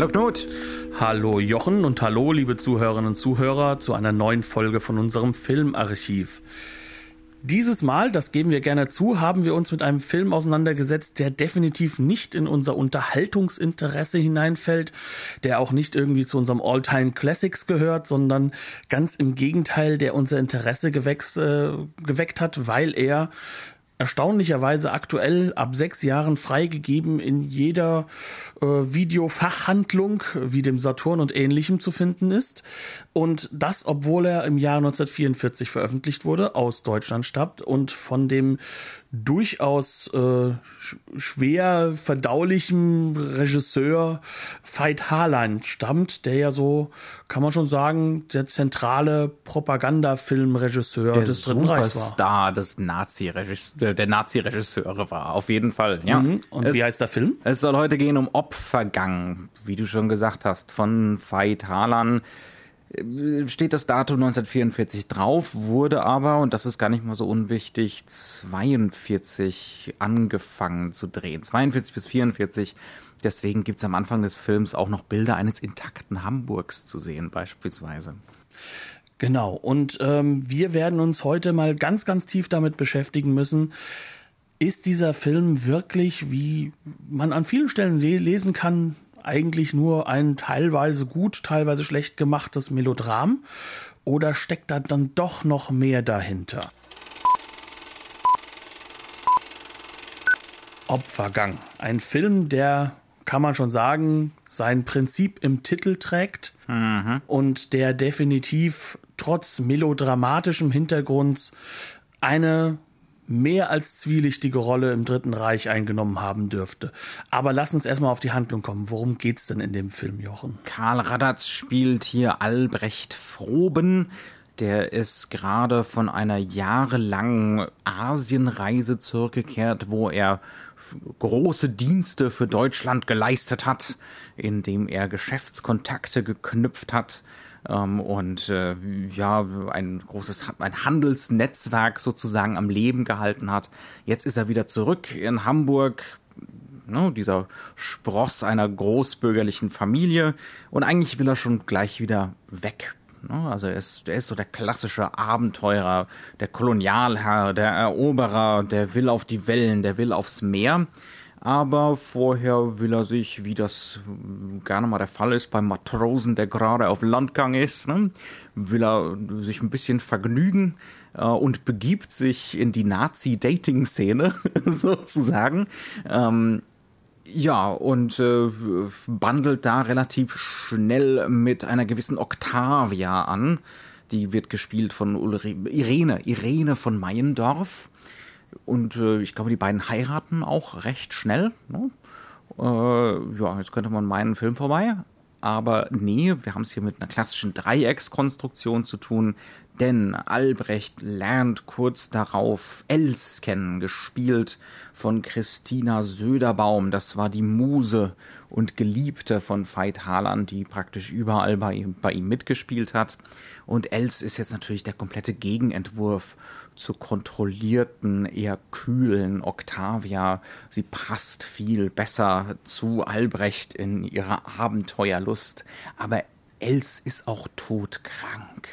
Hallo Knut. Hallo Jochen und hallo liebe Zuhörerinnen und Zuhörer zu einer neuen Folge von unserem Filmarchiv. Dieses Mal, das geben wir gerne zu, haben wir uns mit einem Film auseinandergesetzt, der definitiv nicht in unser Unterhaltungsinteresse hineinfällt, der auch nicht irgendwie zu unserem All-Time Classics gehört, sondern ganz im Gegenteil, der unser Interesse gewächs, äh, geweckt hat, weil er erstaunlicherweise aktuell ab sechs Jahren freigegeben in jeder äh, Videofachhandlung wie dem Saturn und ähnlichem zu finden ist. Und das, obwohl er im Jahr 1944 veröffentlicht wurde, aus Deutschland stammt und von dem durchaus äh, schwer verdaulichem Regisseur Veit Harlan stammt, der ja so, kann man schon sagen, der zentrale Propagandafilmregisseur des Dritten Reichs war. Star des Nazi der Nazi-Regisseure war, auf jeden Fall. Ja. Mhm. Und es, wie heißt der Film? Es soll heute gehen um Opfergang, wie du schon gesagt hast, von Veit Harlan steht das Datum 1944 drauf, wurde aber, und das ist gar nicht mal so unwichtig, 42 angefangen zu drehen. 42 bis 44. Deswegen gibt es am Anfang des Films auch noch Bilder eines intakten Hamburgs zu sehen, beispielsweise. Genau, und ähm, wir werden uns heute mal ganz, ganz tief damit beschäftigen müssen. Ist dieser Film wirklich, wie man an vielen Stellen lesen kann, eigentlich nur ein teilweise gut, teilweise schlecht gemachtes Melodram? Oder steckt da dann doch noch mehr dahinter? Opfergang. Ein Film, der, kann man schon sagen, sein Prinzip im Titel trägt mhm. und der definitiv trotz melodramatischem Hintergrund eine mehr als zwielichtige Rolle im Dritten Reich eingenommen haben dürfte. Aber lass uns erstmal auf die Handlung kommen. Worum geht's denn in dem Film, Jochen? Karl Radatz spielt hier Albrecht Froben. Der ist gerade von einer jahrelangen Asienreise zurückgekehrt, wo er große Dienste für Deutschland geleistet hat, indem er Geschäftskontakte geknüpft hat und äh, ja, ein großes ein Handelsnetzwerk sozusagen am Leben gehalten hat. Jetzt ist er wieder zurück in Hamburg, ne, dieser Spross einer großbürgerlichen Familie und eigentlich will er schon gleich wieder weg. Ne? Also er ist, der ist so der klassische Abenteurer, der Kolonialherr, der Eroberer, der will auf die Wellen, der will aufs Meer. Aber vorher will er sich, wie das gerne mal der Fall ist, beim Matrosen, der gerade auf Landgang ist, ne, will er sich ein bisschen vergnügen äh, und begibt sich in die Nazi-Dating-Szene sozusagen. Ähm, ja, und äh, bandelt da relativ schnell mit einer gewissen Octavia an. Die wird gespielt von Ulri Irene, Irene von Meyendorf. Und äh, ich glaube, die beiden heiraten auch recht schnell. Ne? Äh, ja, jetzt könnte man meinen Film vorbei. Aber nee, wir haben es hier mit einer klassischen Dreieckskonstruktion zu tun, denn Albrecht lernt kurz darauf Els kennen, gespielt von Christina Söderbaum. Das war die Muse und Geliebte von Veit Harlan, die praktisch überall bei ihm, bei ihm mitgespielt hat. Und Els ist jetzt natürlich der komplette Gegenentwurf zur kontrollierten, eher kühlen Octavia. Sie passt viel besser zu Albrecht in ihrer Abenteuerlust. Aber Els ist auch todkrank.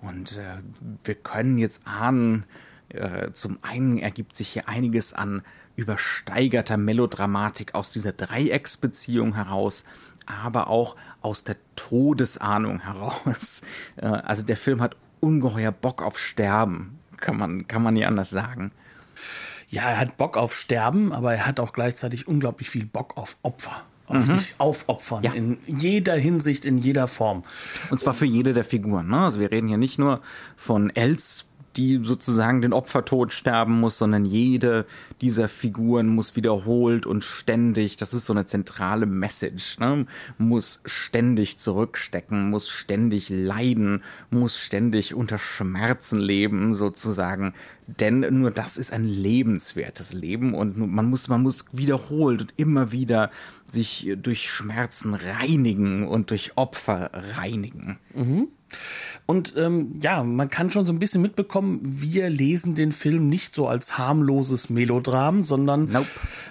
Und äh, wir können jetzt ahnen, äh, zum einen ergibt sich hier einiges an übersteigerter Melodramatik aus dieser Dreiecksbeziehung heraus, aber auch aus der Todesahnung heraus. Äh, also der Film hat ungeheuer Bock auf Sterben kann man, kann man nie anders sagen. Ja, er hat Bock auf Sterben, aber er hat auch gleichzeitig unglaublich viel Bock auf Opfer. Auf mhm. sich aufopfern. Ja. In jeder Hinsicht, in jeder Form. Und zwar für jede der Figuren. Ne? Also wir reden hier nicht nur von Els die sozusagen den Opfertod sterben muss, sondern jede dieser Figuren muss wiederholt und ständig, das ist so eine zentrale Message, ne? muss ständig zurückstecken, muss ständig leiden, muss ständig unter Schmerzen leben, sozusagen. Denn nur das ist ein lebenswertes Leben und man muss, man muss wiederholt und immer wieder sich durch Schmerzen reinigen und durch Opfer reinigen. Mhm. Und ähm, ja, man kann schon so ein bisschen mitbekommen, wir lesen den Film nicht so als harmloses Melodram, sondern nope.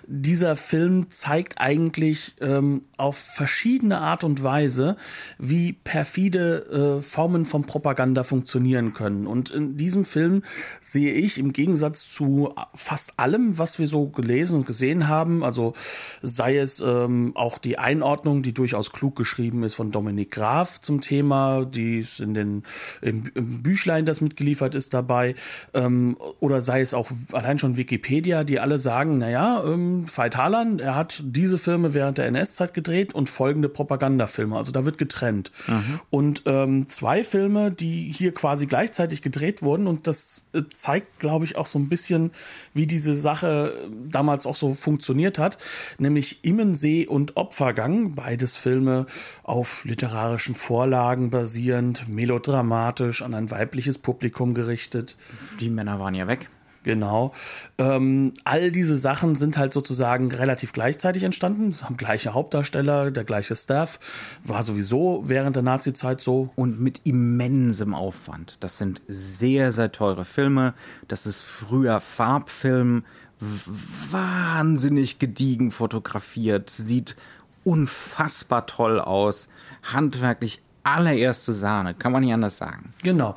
dieser Film zeigt eigentlich ähm, auf verschiedene Art und Weise, wie perfide äh, Formen von Propaganda funktionieren können. Und in diesem Film sehe ich im Gegensatz zu fast allem, was wir so gelesen und gesehen haben, also sei es ähm, auch die Einordnung, die durchaus klug geschrieben ist von Dominik Graf zum Thema, die ist in den im, im Büchlein, das mitgeliefert ist, dabei, ähm, oder sei es auch allein schon Wikipedia, die alle sagen, naja, ähm, Veit Harlan, er hat diese Filme während der NS-Zeit gedreht, und folgende Propagandafilme. Also da wird getrennt. Mhm. Und ähm, zwei Filme, die hier quasi gleichzeitig gedreht wurden und das äh, zeigt, glaube ich, auch so ein bisschen, wie diese Sache äh, damals auch so funktioniert hat, nämlich Immensee und Opfergang, beides Filme auf literarischen Vorlagen basierend, melodramatisch an ein weibliches Publikum gerichtet. Die Männer waren ja weg. Genau. Ähm, all diese Sachen sind halt sozusagen relativ gleichzeitig entstanden, haben gleiche Hauptdarsteller, der gleiche Staff, war sowieso während der Nazi-Zeit so. Und mit immensem Aufwand. Das sind sehr, sehr teure Filme. Das ist früher Farbfilm, wahnsinnig gediegen fotografiert, sieht unfassbar toll aus, handwerklich allererste Sahne, kann man nicht anders sagen. Genau.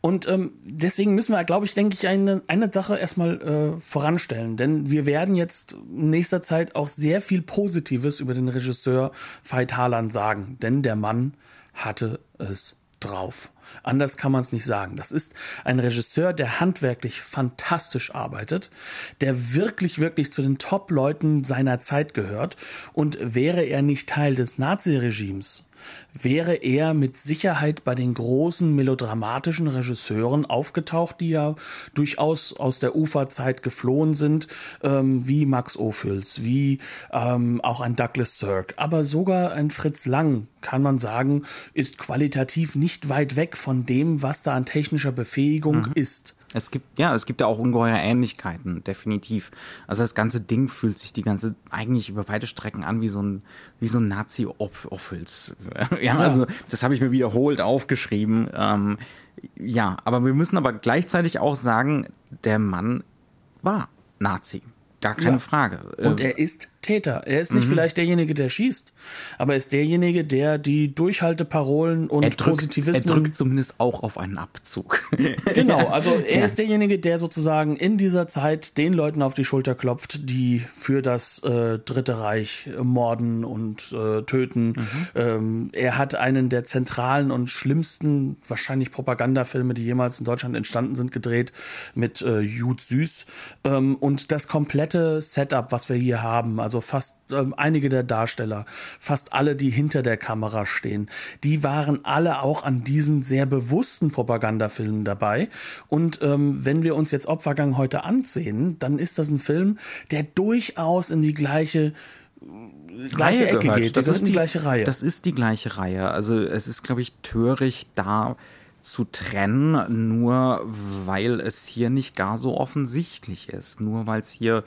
Und ähm, deswegen müssen wir, glaube ich, denke ich, eine, eine Sache erstmal äh, voranstellen. Denn wir werden jetzt in nächster Zeit auch sehr viel Positives über den Regisseur Veit Harlan sagen. Denn der Mann hatte es drauf. Anders kann man es nicht sagen. Das ist ein Regisseur, der handwerklich fantastisch arbeitet, der wirklich, wirklich zu den Top-Leuten seiner Zeit gehört. Und wäre er nicht Teil des Naziregimes wäre er mit Sicherheit bei den großen melodramatischen Regisseuren aufgetaucht, die ja durchaus aus der Uferzeit geflohen sind, ähm, wie Max Ophüls, wie ähm, auch ein Douglas Sirk, aber sogar ein Fritz Lang, kann man sagen, ist qualitativ nicht weit weg von dem, was da an technischer Befähigung mhm. ist. Es gibt, ja, es gibt ja auch ungeheure Ähnlichkeiten, definitiv. Also das ganze Ding fühlt sich die ganze, eigentlich über weite Strecken an wie so ein, wie so ein Nazi-Offels. ja, also das habe ich mir wiederholt aufgeschrieben. Ähm, ja, aber wir müssen aber gleichzeitig auch sagen, der Mann war Nazi. Gar keine ja. Frage. Und er ist Täter. Er ist nicht mhm. vielleicht derjenige, der schießt, aber er ist derjenige, der die Durchhalteparolen und er drückt, Positivismen. Er drückt zumindest auch auf einen Abzug. genau, also er ja. ist derjenige, der sozusagen in dieser Zeit den Leuten auf die Schulter klopft, die für das äh, Dritte Reich morden und äh, töten. Mhm. Ähm, er hat einen der zentralen und schlimmsten, wahrscheinlich Propagandafilme, die jemals in Deutschland entstanden sind, gedreht mit äh, Jud Süß. Ähm, und das komplette Setup, was wir hier haben, also also fast äh, einige der Darsteller, fast alle, die hinter der Kamera stehen, die waren alle auch an diesen sehr bewussten Propagandafilmen dabei. Und ähm, wenn wir uns jetzt Opfergang heute ansehen, dann ist das ein Film, der durchaus in die gleiche gleiche Reihe Ecke gehört. geht. Das, das ist die gleiche Reihe. Das ist die gleiche Reihe. Also es ist, glaube ich, töricht da zu trennen, nur weil es hier nicht gar so offensichtlich ist, nur weil es hier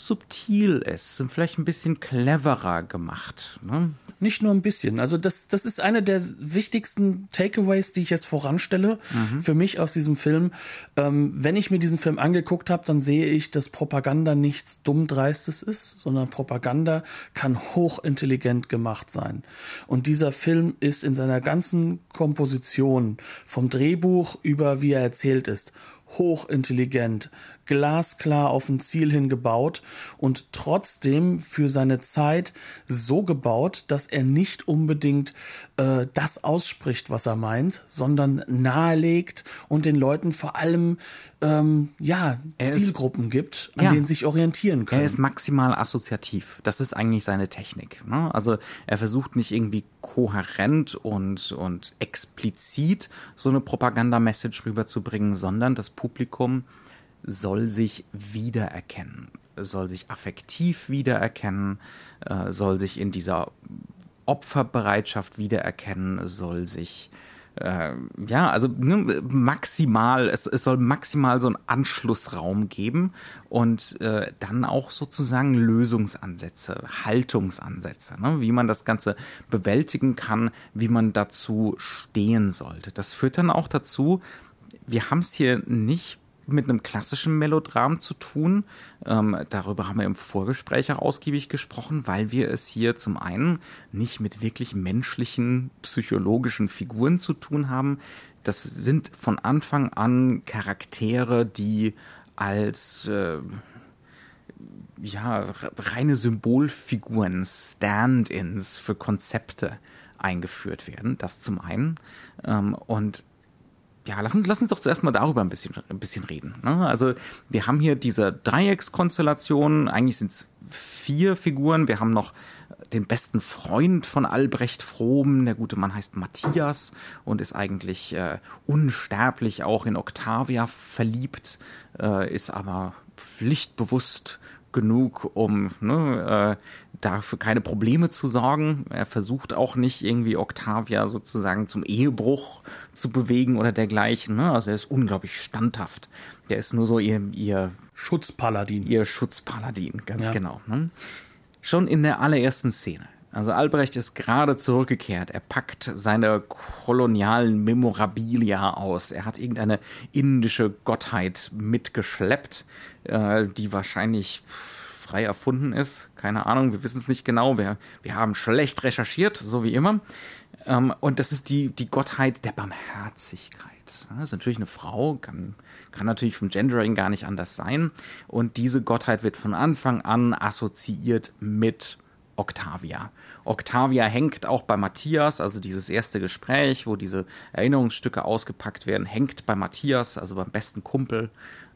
subtil ist, vielleicht ein bisschen cleverer gemacht. Ne? Nicht nur ein bisschen. Also das, das ist eine der wichtigsten Takeaways, die ich jetzt voranstelle mhm. für mich aus diesem Film. Ähm, wenn ich mir diesen Film angeguckt habe, dann sehe ich, dass Propaganda nichts dummdreistes ist, sondern Propaganda kann hochintelligent gemacht sein. Und dieser Film ist in seiner ganzen Komposition vom Drehbuch über wie er erzählt ist hochintelligent, glasklar auf ein Ziel hingebaut und trotzdem für seine Zeit so gebaut, dass er nicht unbedingt äh, das ausspricht, was er meint, sondern nahelegt und den Leuten vor allem ähm, ja Er ist- Zielgruppen gibt, an Ja. denen sie sich orientieren können. Er ist maximal assoziativ. Das ist eigentlich seine Technik. Ne? Also er versucht nicht irgendwie kohärent und, und explizit so eine Propaganda-Message rüberzubringen, sondern das Publikum soll sich wiedererkennen, soll sich affektiv wiedererkennen, äh, soll sich in dieser Opferbereitschaft wiedererkennen, soll sich äh, ja, also ne, maximal, es, es soll maximal so einen Anschlussraum geben und äh, dann auch sozusagen Lösungsansätze, Haltungsansätze, ne, wie man das Ganze bewältigen kann, wie man dazu stehen sollte. Das führt dann auch dazu, wir haben es hier nicht mit einem klassischen Melodram zu tun. Ähm, darüber haben wir im Vorgespräch auch ausgiebig gesprochen, weil wir es hier zum einen nicht mit wirklich menschlichen, psychologischen Figuren zu tun haben. Das sind von Anfang an Charaktere, die als äh, ja, reine Symbolfiguren, Stand-ins für Konzepte eingeführt werden. Das zum einen. Ähm, und ja, lass uns, lass uns doch zuerst mal darüber ein bisschen, ein bisschen reden. Ne? Also wir haben hier diese Dreieckskonstellation, eigentlich sind es vier Figuren. Wir haben noch den besten Freund von Albrecht Froben. Der gute Mann heißt Matthias und ist eigentlich äh, unsterblich auch in Octavia verliebt, äh, ist aber pflichtbewusst genug, um ne, äh, dafür keine Probleme zu sorgen. Er versucht auch nicht irgendwie Octavia sozusagen zum Ehebruch zu bewegen oder dergleichen. Ne? Also er ist unglaublich standhaft. Der ist nur so ihr, ihr, Schutzpaladin. ihr Schutzpaladin, ganz Ja. genau. Ne? Schon in der allerersten Szene. Also Albrecht ist gerade zurückgekehrt. Er packt seine kolonialen Memorabilia aus. Er hat irgendeine indische Gottheit mitgeschleppt, äh, die wahrscheinlich frei erfunden ist. Keine Ahnung, wir wissen es nicht genau. Wir, wir haben schlecht recherchiert, so wie immer. Ähm, und das ist die, die Gottheit der Barmherzigkeit. Das ist natürlich eine Frau, kann, kann natürlich vom Gendering gar nicht anders sein. Und diese Gottheit wird von Anfang an assoziiert mit Octavia. Octavia hängt auch bei Matthias, also dieses erste Gespräch, wo diese Erinnerungsstücke ausgepackt werden, hängt bei Matthias, also beim besten Kumpel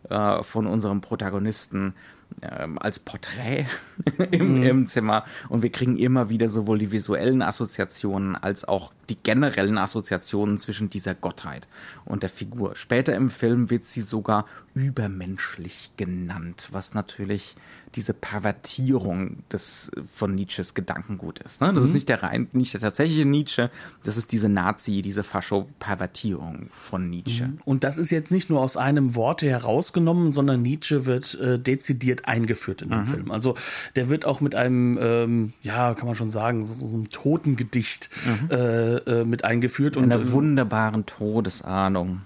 äh, von unserem Protagonisten, ähm, als Porträt im, im Zimmer. Und wir kriegen immer wieder sowohl die visuellen Assoziationen als auch die generellen Assoziationen zwischen dieser Gottheit und der Figur. Später im Film wird sie sogar übermenschlich genannt, was natürlich diese Pervertierung des von Nietzsches Gedankengut ist. Ne? Das ist nicht der rein, nicht der tatsächliche Nietzsche, das ist diese Nazi, diese Fascho-Pervertierung von Nietzsche. Und das ist jetzt nicht nur aus einem Wort herausgenommen, sondern Nietzsche wird äh, dezidiert eingeführt in den Mhm. Film. Also der wird auch mit einem, ähm, ja, kann man schon sagen, so, so einem Totengedicht äh, äh, mit eingeführt. In Und einer wunderbaren Todesahnung.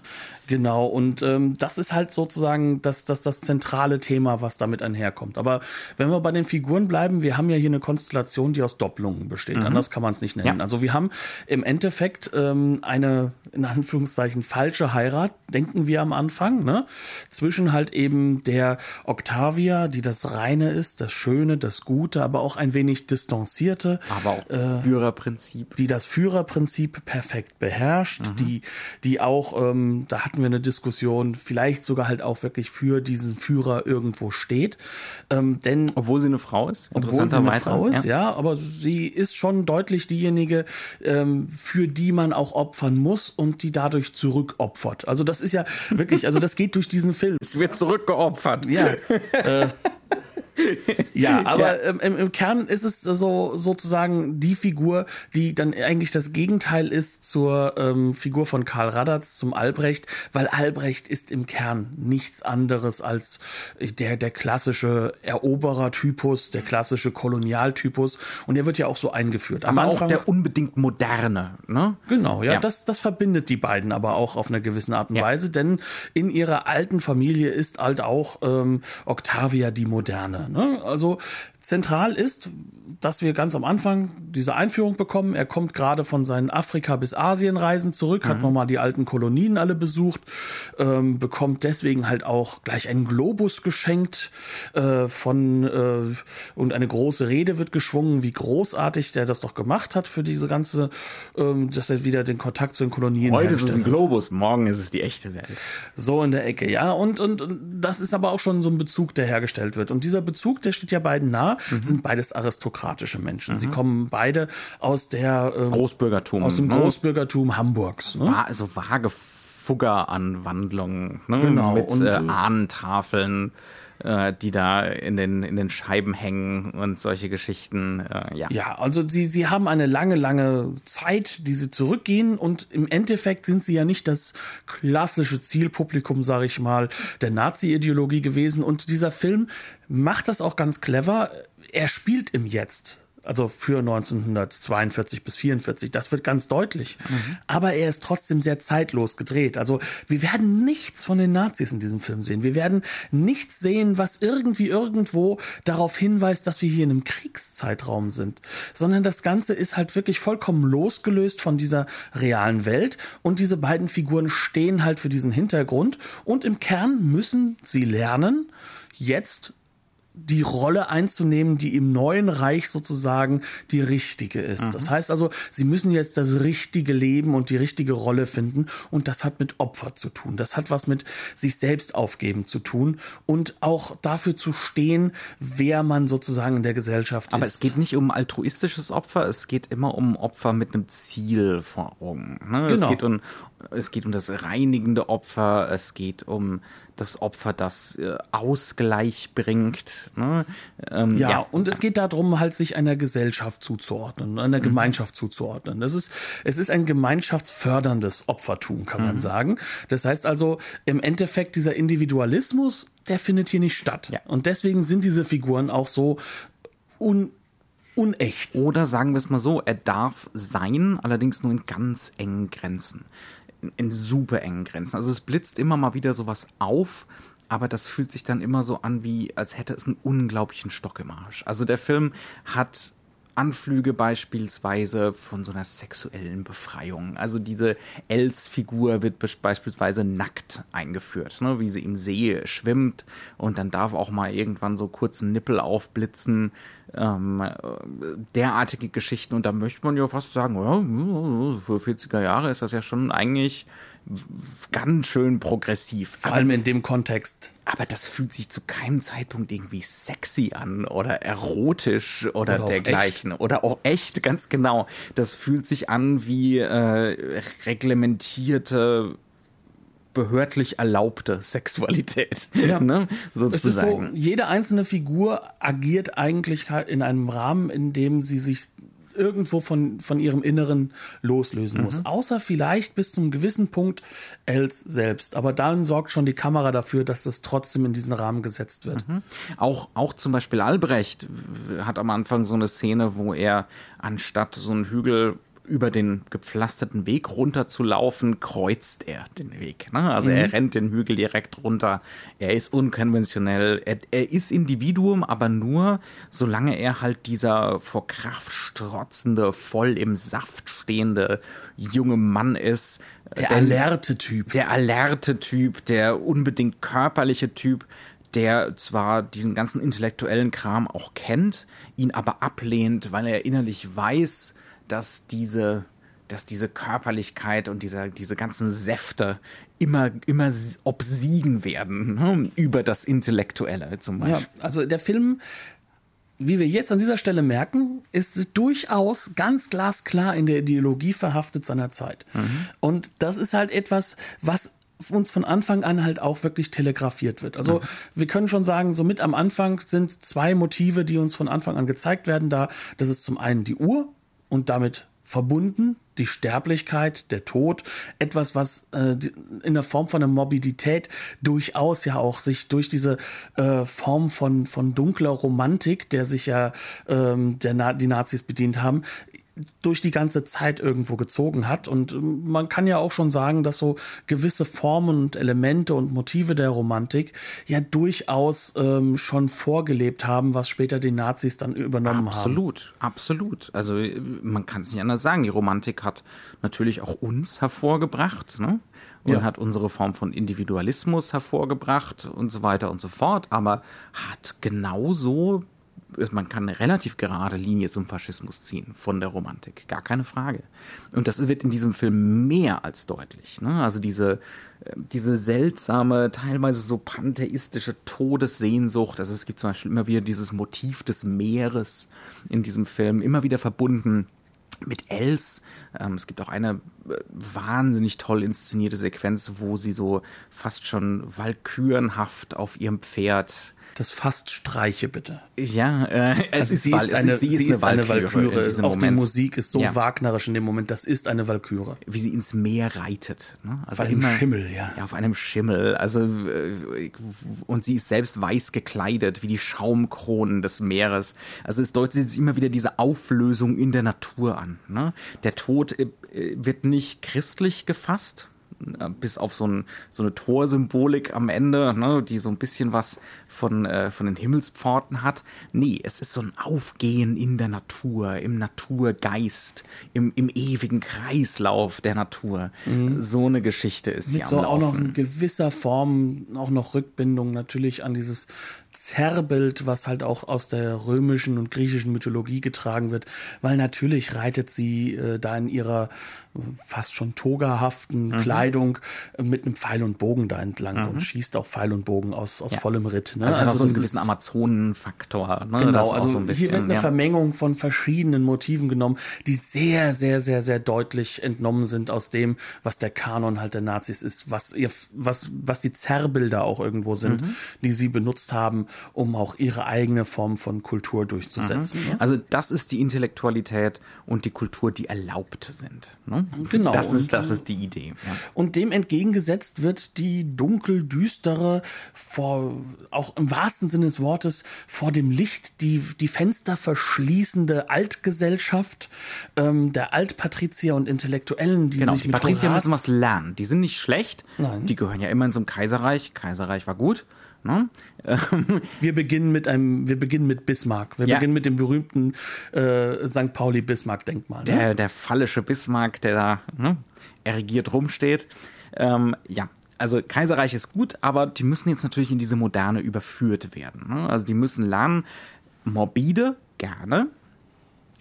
Genau, und ähm, das ist halt sozusagen das, das, das zentrale Thema, was damit einherkommt. Aber wenn wir bei den Figuren bleiben, wir haben ja hier eine Konstellation, die aus Doppelungen besteht. Anders kann man es nicht nennen. Ja. Also wir haben im Endeffekt ähm, eine, in Anführungszeichen, falsche Heirat, denken wir am Anfang, ne? Zwischen halt eben der Octavia, die das Reine ist, das Schöne, das Gute, aber auch ein wenig distanzierte Aber auch Führerprinzip. die das Führerprinzip perfekt beherrscht, die, die auch, ähm, da hatten wir eine Diskussion, vielleicht sogar halt auch wirklich für diesen Führer irgendwo steht. Ähm, denn Obwohl sie eine Frau ist. obwohl sie eine. Frau ist, ja. aber sie ist schon deutlich diejenige, ähm, für die man auch opfern muss und die dadurch zurückopfert. Also das ist ja wirklich, also das geht durch diesen Film. Es wird zurückgeopfert. Ja. äh, ja, aber Ähm, im, im Kern ist es so sozusagen die Figur, die dann eigentlich das Gegenteil ist zur ähm, Figur von Karl Radatz, zum Albrecht, weil Albrecht ist im Kern nichts anderes als der, der klassische Eroberertypus, der klassische Kolonialtypus und er wird ja auch so eingeführt. Am Aber auch Anfang- der unbedingt moderne. Ne? Genau, ja, Ja. Das, das verbindet die beiden aber auch auf eine gewisse Art und Ja. Weise, denn in ihrer alten Familie ist halt auch ähm, Octavia die Moderne. Ne? Also Zentral ist, dass wir ganz am Anfang diese Einführung bekommen. Er kommt gerade von seinen Afrika- bis Asien-Reisen zurück, mhm. hat nochmal die alten Kolonien alle besucht, ähm, bekommt deswegen halt auch gleich einen Globus geschenkt äh, von äh, und eine große Rede wird geschwungen, wie großartig der das doch gemacht hat für diese ganze, ähm, dass er wieder den Kontakt zu den Kolonien Heute ist es ein Globus, morgen ist es die echte Welt. So in der Ecke, ja. Und, und, und das ist aber auch schon so ein Bezug, der hergestellt wird. Und dieser Bezug, der steht ja beiden nah, mhm. sind beides aristokratische Menschen. Mhm. Sie kommen beide aus der ähm, Großbürgertum. Aus dem ne? Großbürgertum Hamburgs. Ne? War also vage Fuggeranwandlungen, ne? Genau. Mit und, äh, Ahnentafeln äh, die da in den, in den Scheiben hängen und solche Geschichten. Äh, ja. ja, also sie, sie haben eine lange, lange Zeit, die sie zurückgehen und im Endeffekt sind sie ja nicht das klassische Zielpublikum, sage ich mal, der Nazi-Ideologie gewesen. Und dieser Film macht das auch ganz clever. Er spielt im Jetzt also für 1942 bis 44. Das wird ganz deutlich. Mhm. Aber er ist trotzdem sehr zeitlos gedreht. Also wir werden nichts von den Nazis in diesem Film sehen. Wir werden nichts sehen, was irgendwie irgendwo darauf hinweist, dass wir hier in einem Kriegszeitraum sind, sondern das Ganze ist halt wirklich vollkommen losgelöst von dieser realen Welt und diese beiden Figuren stehen halt für diesen Hintergrund und im Kern müssen sie lernen, jetzt die Rolle einzunehmen, die im neuen Reich sozusagen die richtige ist. Mhm. Das heißt also, sie müssen jetzt das richtige Leben und die richtige Rolle finden und das hat mit Opfer zu tun. Das hat was mit sich selbst aufgeben zu tun und auch dafür zu stehen, wer man sozusagen in der Gesellschaft Aber ist. Aber es geht nicht um altruistisches Opfer, es geht immer um Opfer mit einem Ziel vor Augen. Ne? Genau. Es geht um, es geht um das reinigende Opfer, es geht um das Opfer, das äh, Ausgleich bringt. Ne? Ähm, ja, ja, und es geht darum, halt sich einer Gesellschaft zuzuordnen, einer mhm. Gemeinschaft zuzuordnen. Das ist, es ist ein gemeinschaftsförderndes Opfertum, kann man mhm. sagen. Das heißt also, im Endeffekt dieser Individualismus, der findet hier nicht statt. Ja. Und deswegen sind diese Figuren auch so un unecht. Oder sagen wir es mal so, er darf sein, allerdings nur in ganz engen Grenzen in super engen Grenzen. Also es blitzt immer mal wieder sowas auf, aber das fühlt sich dann immer so an, wie als hätte es einen unglaublichen Stock im Arsch. Also der Film hat Anflüge beispielsweise von so einer sexuellen Befreiung. Also diese Els-Figur wird beispielsweise nackt eingeführt, ne? wie sie im See schwimmt und dann darf auch mal irgendwann so kurz ein Nippel aufblitzen. Ähm, derartige Geschichten und da möchte man ja fast sagen, ja, für 40er Jahre ist das ja schon eigentlich ganz schön progressiv. Vor allem in dem Kontext. Aber das fühlt sich zu keinem Zeitpunkt irgendwie sexy an oder erotisch oder, oder dergleichen. Echt. Oder auch echt, ganz genau. Das fühlt sich an wie äh, reglementierte behördlich erlaubte Sexualität. Ja. Ne? Sozusagen. So, jede einzelne Figur agiert eigentlich in einem Rahmen, in dem sie sich irgendwo von, von ihrem Inneren loslösen muss. Mhm. Außer vielleicht bis zum gewissen Punkt Els selbst. Aber dann sorgt schon die Kamera dafür, dass das trotzdem in diesen Rahmen gesetzt wird. Mhm. Auch, auch zum Beispiel Albrecht hat am Anfang so eine Szene, wo er anstatt so einen Hügel über den gepflasterten Weg runterzulaufen, kreuzt er den Weg. Ne? Also mhm. er rennt den Hügel direkt runter. Er ist unkonventionell. Er, er, ist Individuum, aber nur, solange er halt dieser vor Kraft strotzende, voll im Saft stehende junge Mann ist. Der, der alerte Typ. Der alerte Typ, der unbedingt körperliche Typ, der zwar diesen ganzen intellektuellen Kram auch kennt, ihn aber ablehnt, weil er innerlich weiß, dass diese, dass diese Körperlichkeit und dieser, diese ganzen Säfte immer, immer obsiegen werden ne? über das Intellektuelle zum Beispiel. Ja, also der Film, wie wir jetzt an dieser Stelle merken, ist durchaus ganz glasklar in der Ideologie verhaftet seiner Zeit. Mhm. Und das ist halt etwas, was uns von Anfang an halt auch wirklich telegrafiert wird. Also mhm. wir können schon sagen, so mit am Anfang sind zwei Motive, die uns von Anfang an gezeigt werden. Da, das ist zum einen die Uhr, und damit verbunden die Sterblichkeit, der Tod, etwas, was äh, in der Form von einer Morbidität durchaus ja auch sich durch diese äh, Form von, von dunkler Romantik, der sich ja ähm, der Na die Nazis bedient haben, durch die ganze Zeit irgendwo gezogen hat. Und ähm, man kann ja auch schon sagen, dass so gewisse Formen und Elemente und Motive der Romantik ja durchaus ähm, schon vorgelebt haben, was später die Nazis dann übernommen absolut, haben. Absolut, absolut. Also man kann es nicht anders sagen. Die Romantik hat natürlich auch uns hervorgebracht. Ne? und ja. hat unsere Form von Individualismus hervorgebracht und so weiter und so fort, aber hat genauso man kann eine relativ gerade Linie zum Faschismus ziehen von der Romantik, gar keine Frage. Und das wird in diesem Film mehr als deutlich. Ne? Also diese, äh, diese seltsame, teilweise so pantheistische Todessehnsucht. Also es gibt zum Beispiel immer wieder dieses Motiv des Meeres in diesem Film, immer wieder verbunden mit Els. Ähm, es gibt auch eine äh, wahnsinnig toll inszenierte Sequenz, wo sie so fast schon walkürenhaft auf ihrem Pferd das fast streiche bitte. Ja, äh, es also ist, sie ist eine, sie, sie ist eine Walküre. Auch Moment. die Musik ist so ja. wagnerisch in dem Moment. Das ist eine Walküre. Wie sie ins Meer reitet. Ne? Also auf einem immer, Schimmel, ja. Ja, auf einem Schimmel. Also äh, und sie ist selbst weiß gekleidet, wie die Schaumkronen des Meeres. Also es deutet sich immer wieder diese Auflösung in der Natur an. Ne? Der Tod äh, wird nicht christlich gefasst, äh, bis auf so, ein, so eine Torsymbolik am Ende, ne, die so ein bisschen was von, äh, von den Himmelspforten hat. Nee, es ist so ein Aufgehen in der Natur, im Naturgeist, im, im ewigen Kreislauf der Natur. Mhm. So eine Geschichte ist Mit so auch noch in gewisser Form auch noch Rückbindung natürlich an dieses Zerrbild, was halt auch aus der römischen und griechischen Mythologie getragen wird, weil natürlich reitet sie äh, da in ihrer äh, fast schon togahaften mhm. Kleidung äh, mit einem Pfeil und Bogen da entlang mhm. und schießt auch Pfeil und Bogen aus, aus ja. vollem Ritt. Ne? Also, also so einen gewissen Amazonenfaktor. Ne? Genau, also so bisschen, hier wird eine ja. Vermengung von verschiedenen Motiven genommen, die sehr, sehr, sehr, sehr deutlich entnommen sind aus dem, was der Kanon halt der Nazis ist, was ihr, was, was die Zerrbilder auch irgendwo sind, mhm. die sie benutzt haben, um auch ihre eigene Form von Kultur durchzusetzen. Mhm. Ne? Also das ist die Intellektualität und die Kultur, die erlaubt sind. Ne? Genau. Das ist, das ist die Idee. Ja. Und dem entgegengesetzt wird die dunkel düstere, vor, auch im wahrsten Sinne des Wortes, vor dem Licht die, die Fenster verschließende Altgesellschaft ähm, der Altpatrizier und Intellektuellen, die genau, sich die mit Patrizier müssen was lernen. Die sind nicht schlecht. Nein. Die gehören ja immer in so ein Kaiserreich. Kaiserreich war gut. Ne? wir beginnen mit einem, wir beginnen mit Bismarck. Wir ja. beginnen mit dem berühmten äh, St. Pauli-Bismarck-Denkmal. Ne? Der, der fallische Bismarck, der da ne, erregiert rumsteht. Ähm, ja, also Kaiserreich ist gut, aber die müssen jetzt natürlich in diese Moderne überführt werden. Ne? Also die müssen lernen, morbide, gerne,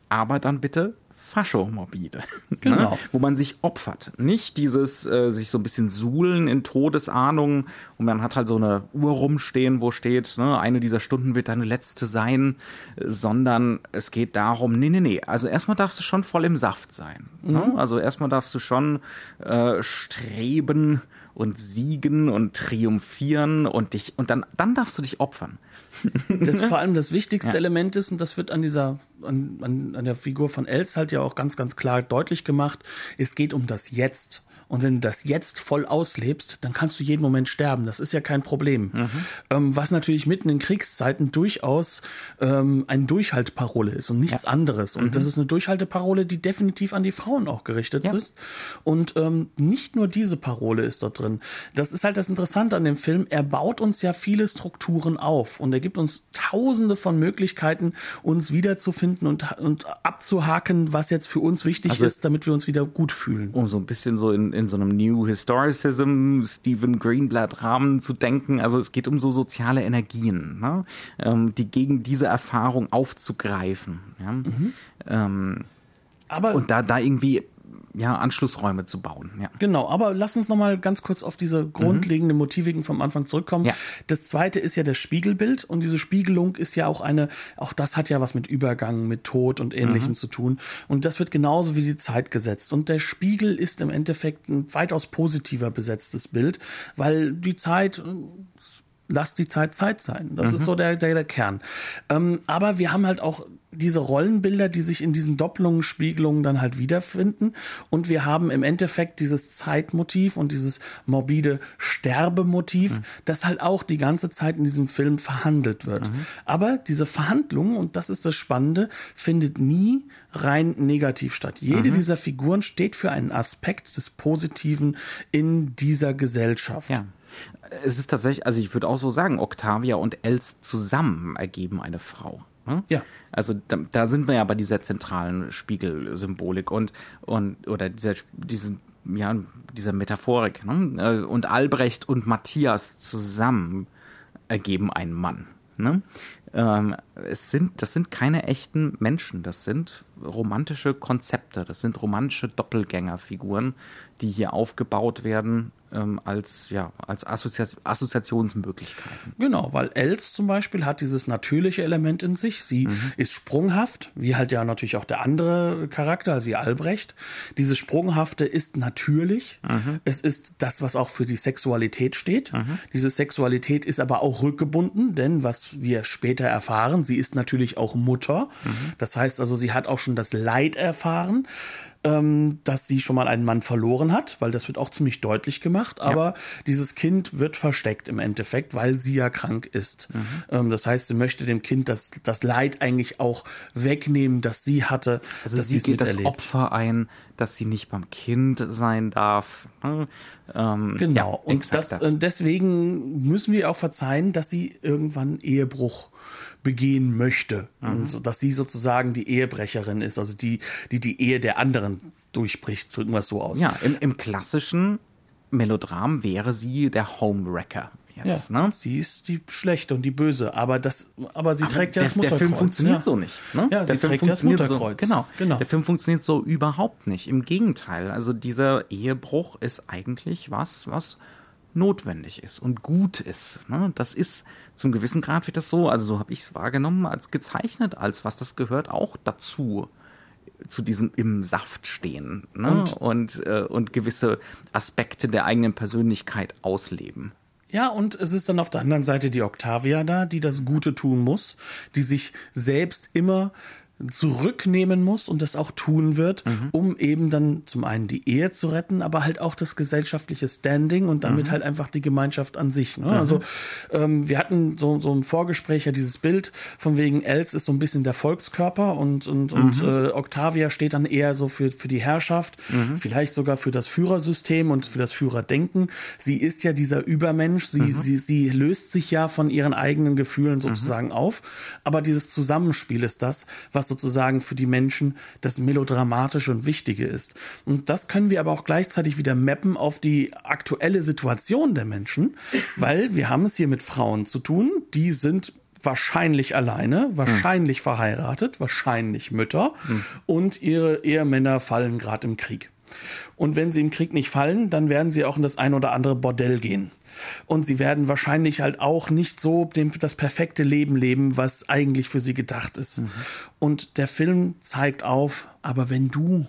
aber dann bitte faschomorbide. Ne? Genau. Ne? Wo man sich opfert. Nicht dieses äh, sich so ein bisschen suhlen in Todesahnungen und man hat halt so eine Uhr rumstehen, wo steht, ne, eine dieser Stunden wird deine letzte sein, sondern es geht darum, nee, nee, nee. Also erstmal darfst du schon voll im Saft sein. Ne? Mhm. Ne? Also erstmal darfst du schon äh, streben und siegen und triumphieren und dich und dann dann darfst du dich opfern. Das vor allem das wichtigste ja. Element ist und das wird an dieser an, an, an der Figur von Els halt ja auch ganz ganz klar deutlich gemacht. Es geht um das Jetzt und wenn du das jetzt voll auslebst, dann kannst du jeden Moment sterben. Das ist ja kein Problem. Mhm. Ähm, was natürlich mitten in Kriegszeiten durchaus ähm, eine Durchhalteparole ist und nichts ja. anderes. Und mhm. das ist eine Durchhalteparole, die definitiv an die Frauen auch gerichtet ja. ist. Und ähm, nicht nur diese Parole ist dort drin. Das ist halt das Interessante an dem Film. Er baut uns ja viele Strukturen auf und er gibt uns tausende von Möglichkeiten, uns wiederzufinden und, und abzuhaken, was jetzt für uns wichtig also, ist, damit wir uns wieder gut fühlen. Um so ein bisschen so in, in so einem New Historicism, Stephen Greenblatt-Rahmen zu denken. Also es geht um so soziale Energien, ne? ähm, die gegen diese Erfahrung aufzugreifen. Ja? Mhm. Ähm, aber und da, da irgendwie ja, Anschlussräume zu bauen. Ja. Genau, aber lass uns noch mal ganz kurz auf diese grundlegende mhm. Motiviken vom Anfang zurückkommen. Ja. Das zweite ist ja das Spiegelbild und diese Spiegelung ist ja auch eine, auch das hat ja was mit Übergang, mit Tod und ähnlichem mhm. zu tun und das wird genauso wie die Zeit gesetzt und der Spiegel ist im Endeffekt ein weitaus positiver besetztes Bild, weil die Zeit lass die Zeit Zeit sein. Das mhm. ist so der, der, der Kern. Ähm, aber wir haben halt auch diese Rollenbilder, die sich in diesen Doppelungen, Spiegelungen dann halt wiederfinden. Und wir haben im Endeffekt dieses Zeitmotiv und dieses morbide Sterbemotiv, mhm. das halt auch die ganze Zeit in diesem Film verhandelt wird. Mhm. Aber diese Verhandlung, und das ist das Spannende, findet nie rein negativ statt. Jede mhm. dieser Figuren steht für einen Aspekt des Positiven in dieser Gesellschaft. Ja. Es ist tatsächlich, also ich würde auch so sagen, Octavia und Els zusammen ergeben eine Frau. Ne? Ja. Also da, da, sind wir ja bei dieser zentralen Spiegelsymbolik und, und oder dieser, diesem, ja, dieser Metaphorik. Ne? Äh, und Albrecht und Matthias zusammen ergeben einen Mann. Ne? Ähm, es sind, das sind keine echten Menschen, das sind romantische Konzepte, das sind romantische Doppelgängerfiguren, die hier aufgebaut werden ähm, als, ja, als Assozi Assoziationsmöglichkeiten. Genau, weil Els zum Beispiel hat dieses natürliche Element in sich. Sie mhm. ist sprunghaft, wie halt ja natürlich auch der andere Charakter, also wie Albrecht. Dieses Sprunghafte ist natürlich. Mhm. Es ist das, was auch für die Sexualität steht. Mhm. Diese Sexualität ist aber auch rückgebunden, denn was wir später erfahren, sie ist natürlich auch Mutter. Mhm. Das heißt also, sie hat auch schon das Leid erfahren ähm, dass sie schon mal einen Mann verloren hat, weil das wird auch ziemlich deutlich gemacht. Aber ja. dieses Kind wird versteckt im Endeffekt, weil sie ja krank ist. Mhm. Ähm, das heißt, sie möchte dem Kind das, das Leid eigentlich auch wegnehmen, das sie hatte. Also sie geht das Opfer ein, dass sie nicht beim Kind sein darf. Ne? Ähm, genau. Ja, und das, das. Äh, deswegen müssen wir auch verzeihen, dass sie irgendwann Ehebruch begehen möchte. Mhm. So, dass sie sozusagen die Ehebrecherin ist, also die, die die Ehe der anderen durchbricht, drücken wir es so aus. Ja, im, im klassischen Melodram wäre sie der Homewrecker. Jetzt, ja, ne? Sie ist die schlechte und die böse, aber das, aber sie aber trägt ja der, das Mutterkreuz. Der Film funktioniert ja. so nicht. Ne? Ja, der sie Film trägt ja das Mutterkreuz. So, genau, genau. Der Film funktioniert so überhaupt nicht. Im Gegenteil, also dieser Ehebruch ist eigentlich was, was notwendig ist und gut ist. Ne? Das ist zum gewissen Grad wird das so, also so habe ich es wahrgenommen, als gezeichnet, als was das gehört auch dazu zu diesem im Saft stehen ne? und, und, äh, und gewisse Aspekte der eigenen Persönlichkeit ausleben. Ja, und es ist dann auf der anderen Seite die Octavia da, die das Gute tun muss, die sich selbst immer zurücknehmen muss und das auch tun wird, mhm. um eben dann zum einen die Ehe zu retten, aber halt auch das gesellschaftliche Standing und damit mhm. halt einfach die Gemeinschaft an sich. Ne? Mhm. Also ähm, wir hatten so, so ein Vorgespräch ja dieses Bild von wegen Els ist so ein bisschen der Volkskörper und, und, und mhm. äh, Octavia steht dann eher so für, für die Herrschaft, mhm. vielleicht sogar für das Führersystem und für das Führerdenken. Sie ist ja dieser Übermensch, sie, mhm. sie, sie löst sich ja von ihren eigenen Gefühlen sozusagen auf, aber dieses Zusammenspiel ist das, was sozusagen für die Menschen das Melodramatische und Wichtige ist. Und das können wir aber auch gleichzeitig wieder mappen auf die aktuelle Situation der Menschen, weil wir haben es hier mit Frauen zu tun, die sind wahrscheinlich alleine, wahrscheinlich hm. verheiratet, wahrscheinlich Mütter hm. und ihre Ehemänner fallen gerade im Krieg. Und wenn sie im Krieg nicht fallen, dann werden sie auch in das ein oder andere Bordell gehen. Und sie werden wahrscheinlich halt auch nicht so dem, das perfekte Leben leben, was eigentlich für sie gedacht ist. Mhm. Und der Film zeigt auf, aber wenn du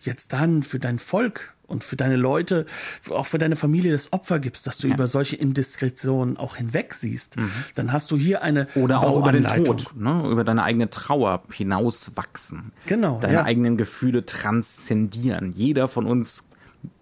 jetzt dann für dein Volk und für deine Leute, auch für deine Familie das Opfer gibst, dass du ja. über solche Indiskretionen auch hinwegsiehst, mhm. dann hast du hier eine oder auch über den Tod, ne? über deine eigene Trauer hinauswachsen. Genau. Deine ja. eigenen Gefühle transzendieren. Jeder von uns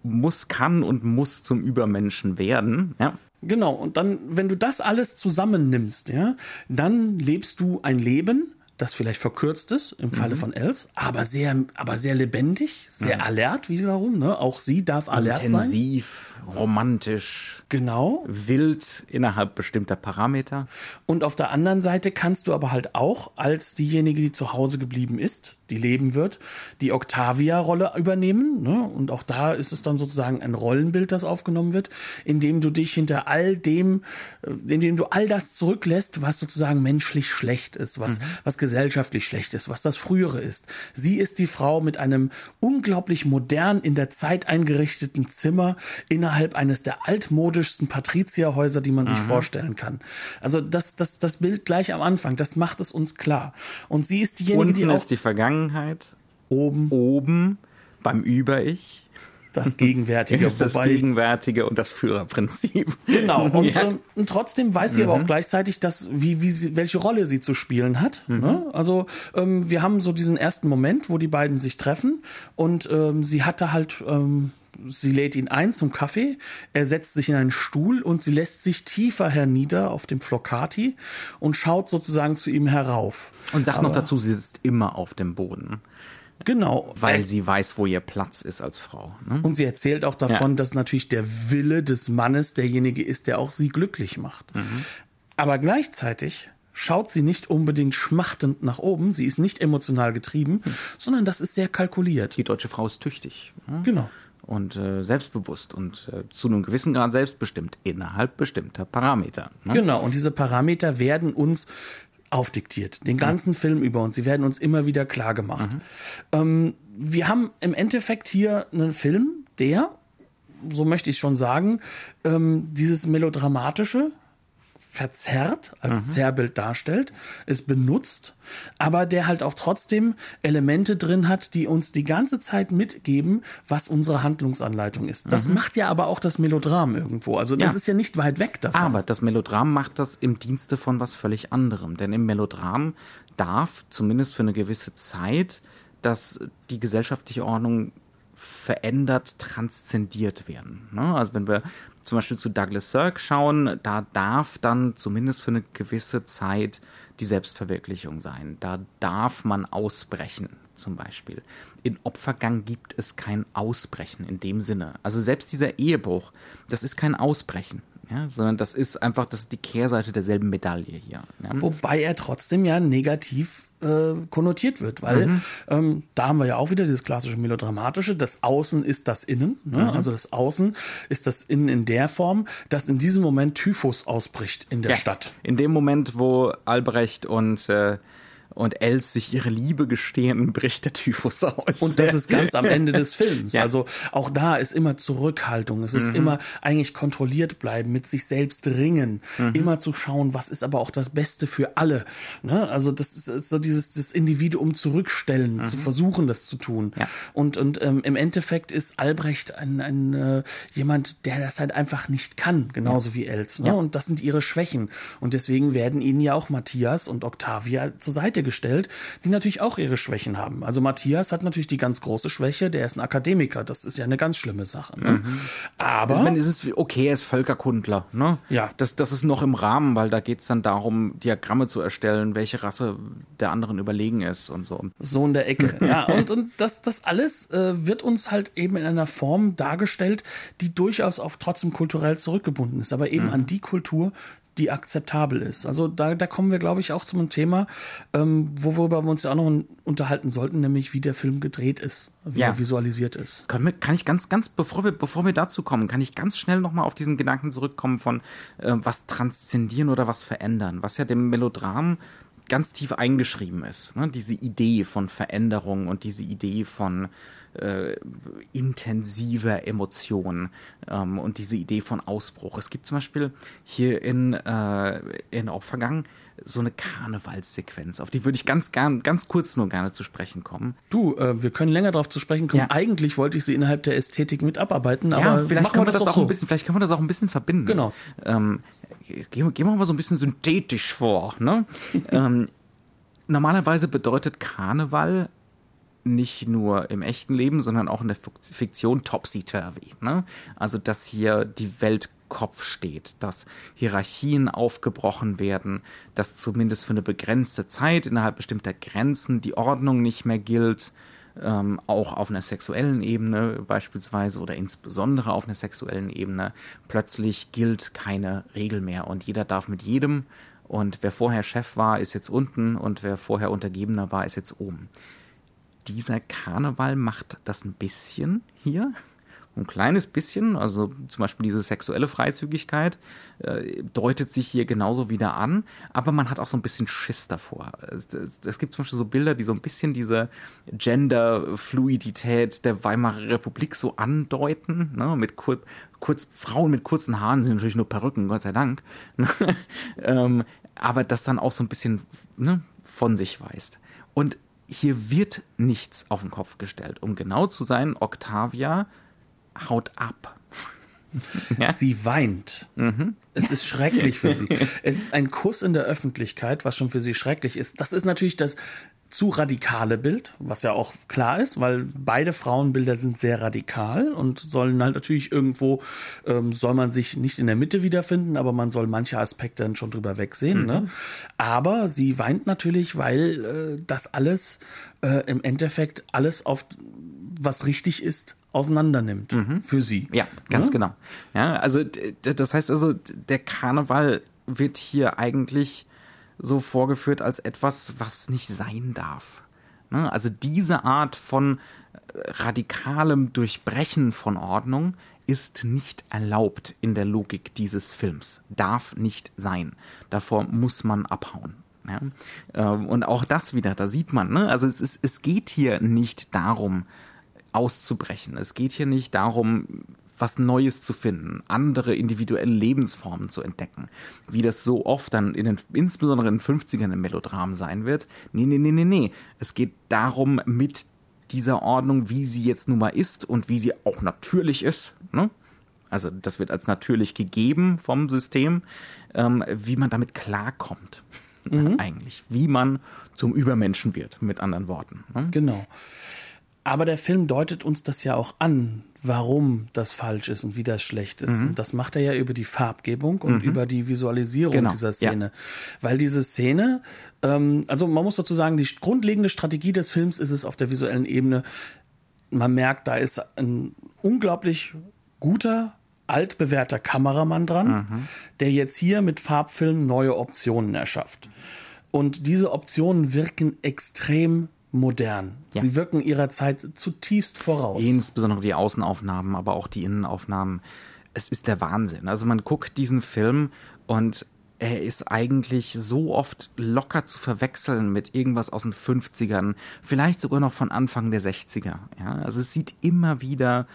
muss, kann und muss zum Übermenschen werden. Ja. Genau, und dann, wenn du das alles zusammennimmst, ja, dann lebst du ein Leben, das vielleicht verkürzt ist im Falle mhm. von Els, aber sehr, aber sehr lebendig, sehr mhm. alert wiederum. Ne? Auch sie darf alert Intensiv, sein. Intensiv, romantisch. Genau. Wild innerhalb bestimmter Parameter. Und auf der anderen Seite kannst du aber halt auch als diejenige, die zu Hause geblieben ist, die leben wird, die Octavia-Rolle übernehmen. Ne? Und auch da ist es dann sozusagen ein Rollenbild, das aufgenommen wird, indem du dich hinter all dem, äh, indem du all das zurücklässt, was sozusagen menschlich schlecht ist, was, mhm. was gesellschaftlich schlecht ist, was das Frühere ist. Sie ist die Frau mit einem unglaublich modern in der Zeit eingerichteten Zimmer innerhalb eines der altmodischsten Patrizierhäuser, die man sich mhm. vorstellen kann. Also das, das, das Bild gleich am Anfang, das macht es uns klar. Und sie ist diejenige, Unten die auch ist die Vergangenheit oben, oben beim Über-Ich. das Gegenwärtige. Ist das Gegenwärtige und das Führerprinzip. Genau. Und, ja. und, und trotzdem weiß sie mhm. aber auch gleichzeitig, dass, wie, wie sie, welche Rolle sie zu spielen hat. Mhm. Ne? Also ähm, wir haben so diesen ersten Moment, wo die beiden sich treffen und ähm, sie hatte halt ähm, sie lädt ihn ein zum Kaffee, er setzt sich in einen Stuhl und sie lässt sich tiefer hernieder auf dem Flocati und schaut sozusagen zu ihm herauf. Und sagt Aber, noch dazu, sie sitzt immer auf dem Boden. Genau. Weil sie weiß, wo ihr Platz ist als Frau. Ne? Und sie erzählt auch davon, ja. dass natürlich der Wille des Mannes derjenige ist, der auch sie glücklich macht. Mhm. Aber gleichzeitig schaut sie nicht unbedingt schmachtend nach oben, sie ist nicht emotional getrieben, mhm. sondern das ist sehr kalkuliert. Die deutsche Frau ist tüchtig. Ne? Genau und äh, selbstbewusst und äh, zu einem gewissen Grad selbstbestimmt innerhalb bestimmter Parameter. Ne? Genau, und diese Parameter werden uns aufdiktiert, den ganzen mhm. Film über uns. Sie werden uns immer wieder klar gemacht. Mhm. Ähm, wir haben im Endeffekt hier einen Film, der, so möchte ich schon sagen, ähm, dieses melodramatische verzerrt, als mhm. Zerrbild darstellt, es benutzt, aber der halt auch trotzdem Elemente drin hat, die uns die ganze Zeit mitgeben, was unsere Handlungsanleitung ist. Das mhm. macht ja aber auch das Melodram irgendwo. Also das ja. ist ja nicht weit weg davon. Aber das Melodram macht das im Dienste von was völlig anderem. Denn im Melodram darf zumindest für eine gewisse Zeit dass die gesellschaftliche Ordnung verändert, transzendiert werden. Ne? Also wenn wir zum Beispiel zu Douglas Sirk schauen, da darf dann zumindest für eine gewisse Zeit die Selbstverwirklichung sein. Da darf man ausbrechen, zum Beispiel. In Opfergang gibt es kein Ausbrechen in dem Sinne. Also selbst dieser Ehebruch, das ist kein Ausbrechen. Ja, sondern das ist einfach das ist die Kehrseite derselben Medaille hier. Ja. Wobei er trotzdem ja negativ äh, konnotiert wird, weil mhm. ähm, da haben wir ja auch wieder dieses klassische melodramatische, das Außen ist das Innen, ne? mhm. also das Außen ist das Innen in der Form, dass in diesem Moment Typhus ausbricht in der ja. Stadt. In dem Moment, wo Albrecht und äh, und Els sich ihre Liebe gestehen, bricht der Typhus aus. Und das ist ganz am Ende des Films. Ja. Also auch da ist immer Zurückhaltung. Es ist mhm. immer eigentlich kontrolliert bleiben, mit sich selbst ringen, mhm. immer zu schauen, was ist aber auch das Beste für alle. Ne? Also das ist so dieses das Individuum zurückstellen, mhm. zu versuchen, das zu tun. Ja. Und und ähm, im Endeffekt ist Albrecht ein, ein äh, jemand, der das halt einfach nicht kann, genauso ja. wie Els. Ne? Und das sind ihre Schwächen. Und deswegen werden ihnen ja auch Matthias und Octavia zur Seite gestellt, die natürlich auch ihre Schwächen haben. Also Matthias hat natürlich die ganz große Schwäche, der ist ein Akademiker, das ist ja eine ganz schlimme Sache. Ne? Mhm. Aber also, ich meine, es ist okay, er ist Völkerkundler, ne? Ja. Das, das ist noch im Rahmen, weil da geht es dann darum, Diagramme zu erstellen, welche Rasse der anderen überlegen ist und so. So in der Ecke. ja, und, und das, das alles äh, wird uns halt eben in einer Form dargestellt, die durchaus auch trotzdem kulturell zurückgebunden ist, aber eben mhm. an die Kultur, die akzeptabel ist. Also da, da kommen wir, glaube ich, auch zum Thema, ähm, worüber wir uns ja auch noch unterhalten sollten, nämlich wie der Film gedreht ist, wie ja. er visualisiert ist. Können wir, kann ich ganz, ganz, bevor wir, bevor wir dazu kommen, kann ich ganz schnell nochmal auf diesen Gedanken zurückkommen von äh, was transzendieren oder was verändern, was ja dem Melodram ganz tief eingeschrieben ist. Ne? Diese Idee von Veränderung und diese Idee von äh, intensiver Emotion ähm, und diese Idee von Ausbruch. Es gibt zum Beispiel hier in, äh, in Opfergang so eine Karnevalssequenz, auf die würde ich ganz gern, ganz kurz nur gerne zu sprechen kommen. Du, äh, wir können länger darauf zu sprechen kommen. Ja. Eigentlich wollte ich sie innerhalb der Ästhetik mit abarbeiten, ja, aber vielleicht können wir das, das auch so. ein bisschen, vielleicht können wir das auch ein bisschen verbinden. Genau. Ähm, gehen, gehen wir mal so ein bisschen synthetisch vor. Ne? ähm, normalerweise bedeutet Karneval nicht nur im echten Leben, sondern auch in der Fiktion topsy-turvy. Ne? Also, dass hier die Welt Kopf steht, dass Hierarchien aufgebrochen werden, dass zumindest für eine begrenzte Zeit innerhalb bestimmter Grenzen die Ordnung nicht mehr gilt, ähm, auch auf einer sexuellen Ebene beispielsweise oder insbesondere auf einer sexuellen Ebene. Plötzlich gilt keine Regel mehr und jeder darf mit jedem und wer vorher Chef war, ist jetzt unten und wer vorher Untergebener war, ist jetzt oben dieser Karneval macht das ein bisschen hier. Ein kleines bisschen, also zum Beispiel diese sexuelle Freizügigkeit äh, deutet sich hier genauso wieder an, aber man hat auch so ein bisschen Schiss davor. Es, gibt zum Beispiel so Bilder, die so ein bisschen diese Gender-Fluidität der Weimarer Republik so andeuten, ne, mit kur kurz, Frauen mit kurzen Haaren sind natürlich nur Perücken, Gott sei Dank, ähm, aber das dann auch so ein bisschen ne, von sich weist. Und hier wird nichts auf den Kopf gestellt. Um genau zu sein, Octavia haut ab. Ja? Sie weint. Mhm. Es ist schrecklich für sie. Es ist ein Kuss in der Öffentlichkeit, was schon für sie schrecklich ist. Das ist natürlich das zu radikale Bild, was ja auch klar ist, weil beide Frauenbilder sind sehr radikal und sollen halt natürlich irgendwo, ähm, soll man sich nicht in der Mitte wiederfinden, aber man soll manche Aspekte dann schon drüber wegsehen. Ne? Mhm. Ne? Aber sie weint natürlich, weil äh, das alles äh, im Endeffekt alles auf was richtig ist, auseinander nimmt mhm. für sie. Ja, ganz ja? genau. Ja, also das heißt also, der Karneval wird hier eigentlich so vorgeführt als etwas, was nicht sein darf. Ne? Also diese Art von äh, radikalem Durchbrechen von Ordnung ist nicht erlaubt in der Logik dieses Films. Darf nicht sein. Davor muss man abhauen. Ja? Ähm, und auch das wieder, da sieht man, ne? also es, ist, es geht hier nicht darum, auszubrechen. Es geht hier nicht darum, was Neues zu finden, andere individuelle Lebensformen zu entdecken, wie das so oft dann in den, insbesondere in den 50ern im Melodram sein wird. Nee, nee, nee, nee, nee. Es geht darum, mit dieser Ordnung, wie sie jetzt nun mal ist und wie sie auch natürlich ist, ne? also das wird als natürlich gegeben vom System, ähm, wie man damit klarkommt. Mhm. Eigentlich, wie man zum Übermenschen wird, mit anderen Worten. Ne? Genau. Aber der Film deutet uns das ja auch an, warum das falsch ist und wie das schlecht ist. Mhm. Und das macht er ja über die Farbgebung und mhm. über die Visualisierung genau. dieser Szene. Ja. Weil diese Szene, ähm, also man muss dazu sagen, die grundlegende Strategie des Films ist es auf der visuellen Ebene, man merkt, da ist ein unglaublich guter, altbewährter Kameramann dran, mhm. der jetzt hier mit Farbfilmen neue Optionen erschafft. Und diese Optionen wirken extrem modern. Ja. Sie wirken ihrer Zeit zutiefst voraus. Insbesondere die Außenaufnahmen, aber auch die Innenaufnahmen. Es ist der Wahnsinn. Also man guckt diesen Film und er ist eigentlich so oft locker zu verwechseln mit irgendwas aus den 50ern, vielleicht sogar noch von Anfang der 60er. Ja, also es sieht immer wieder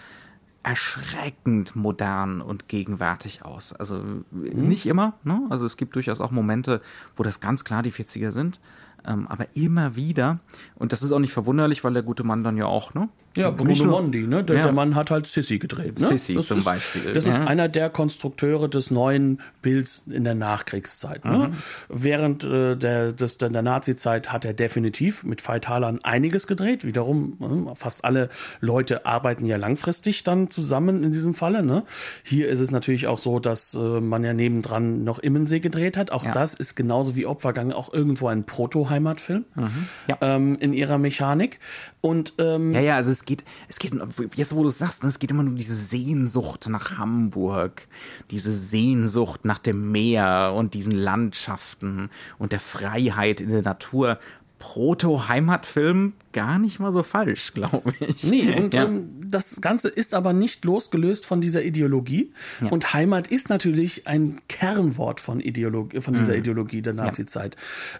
erschreckend modern und gegenwärtig aus. Also mhm. nicht immer, ne? Also es gibt durchaus auch Momente, wo das ganz klar die 40er sind. Ähm, aber immer wieder, und das ist auch nicht verwunderlich, weil der gute Mann dann ja auch, ne? Ja, Bruno Mondi, ne? Der, ja. der, Mann hat halt Sissy gedreht. Ne? Sissy das zum ist, Beispiel. Das ja. ist einer der Konstrukteure des neuen Bilds in der Nachkriegszeit. Ne? Mhm. Während äh, der, des, der, der Nazi-Zeit hat er definitiv mit Feitalern einiges gedreht. Wiederum, äh, fast alle Leute arbeiten ja langfristig dann zusammen in diesem Falle. Ne? Hier ist es natürlich auch so, dass äh, man ja nebendran noch Immensee gedreht hat. Auch ja. das ist genauso wie Opfergang auch irgendwo ein Proto-Heimatfilm mhm. ähm, in ihrer Mechanik. Und ähm, ja, ja, also es geht, es geht, jetzt wo du es sagst, ne, es geht immer um diese Sehnsucht nach Hamburg, diese Sehnsucht nach dem Meer und diesen Landschaften und der Freiheit in der Natur. Proto-Heimatfilm gar nicht mal so falsch, glaube ich. Nee, und ja. ähm, das Ganze ist aber nicht losgelöst von dieser Ideologie. Ja. Und Heimat ist natürlich ein Kernwort von, Ideologie, von dieser mhm. Ideologie der Nazizeit.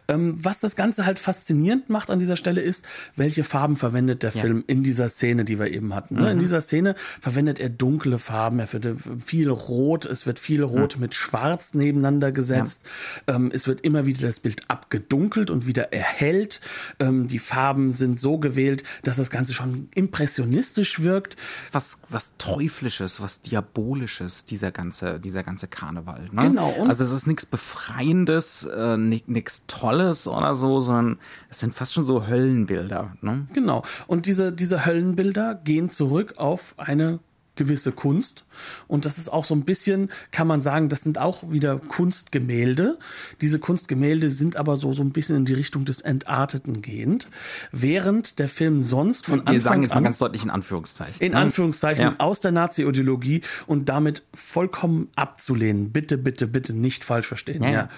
Ja. Ähm, was das Ganze halt faszinierend macht an dieser Stelle ist, welche Farben verwendet der Film in dieser Szene, die wir eben hatten. Mhm. In dieser Szene verwendet er dunkle Farben, er wird viel Rot, es wird viel Rot mit Schwarz nebeneinander gesetzt. Ähm, es wird immer wieder das Bild abgedunkelt und wieder erhellt. Ähm, die Farben sind so gewählt, dass das Ganze schon impressionistisch wirkt. Was, was Teuflisches, was Diabolisches, dieser ganze, dieser ganze Karneval. Ne? Genau. also es ist nichts Befreiendes, äh, nichts Tolles oder so, sondern es sind fast schon so Höllenbilder. Ne? Genau. Und diese, diese Höllenbilder gehen zurück auf eine gewisse Kunst. Und das ist auch so ein bisschen, kann man sagen, das sind auch wieder Kunstgemälde. Diese Kunstgemälde sind aber so, so ein bisschen in die Richtung des Entarteten gehend. Während der Film sonst von Anfang Wir sagen jetzt mal ganz deutlich in Anführungszeichen. In ne? Anführungszeichen ja. aus der Nazi-Ideologie und damit vollkommen abzulehnen. Bitte, bitte, bitte nicht falsch verstehen. Ja. ja.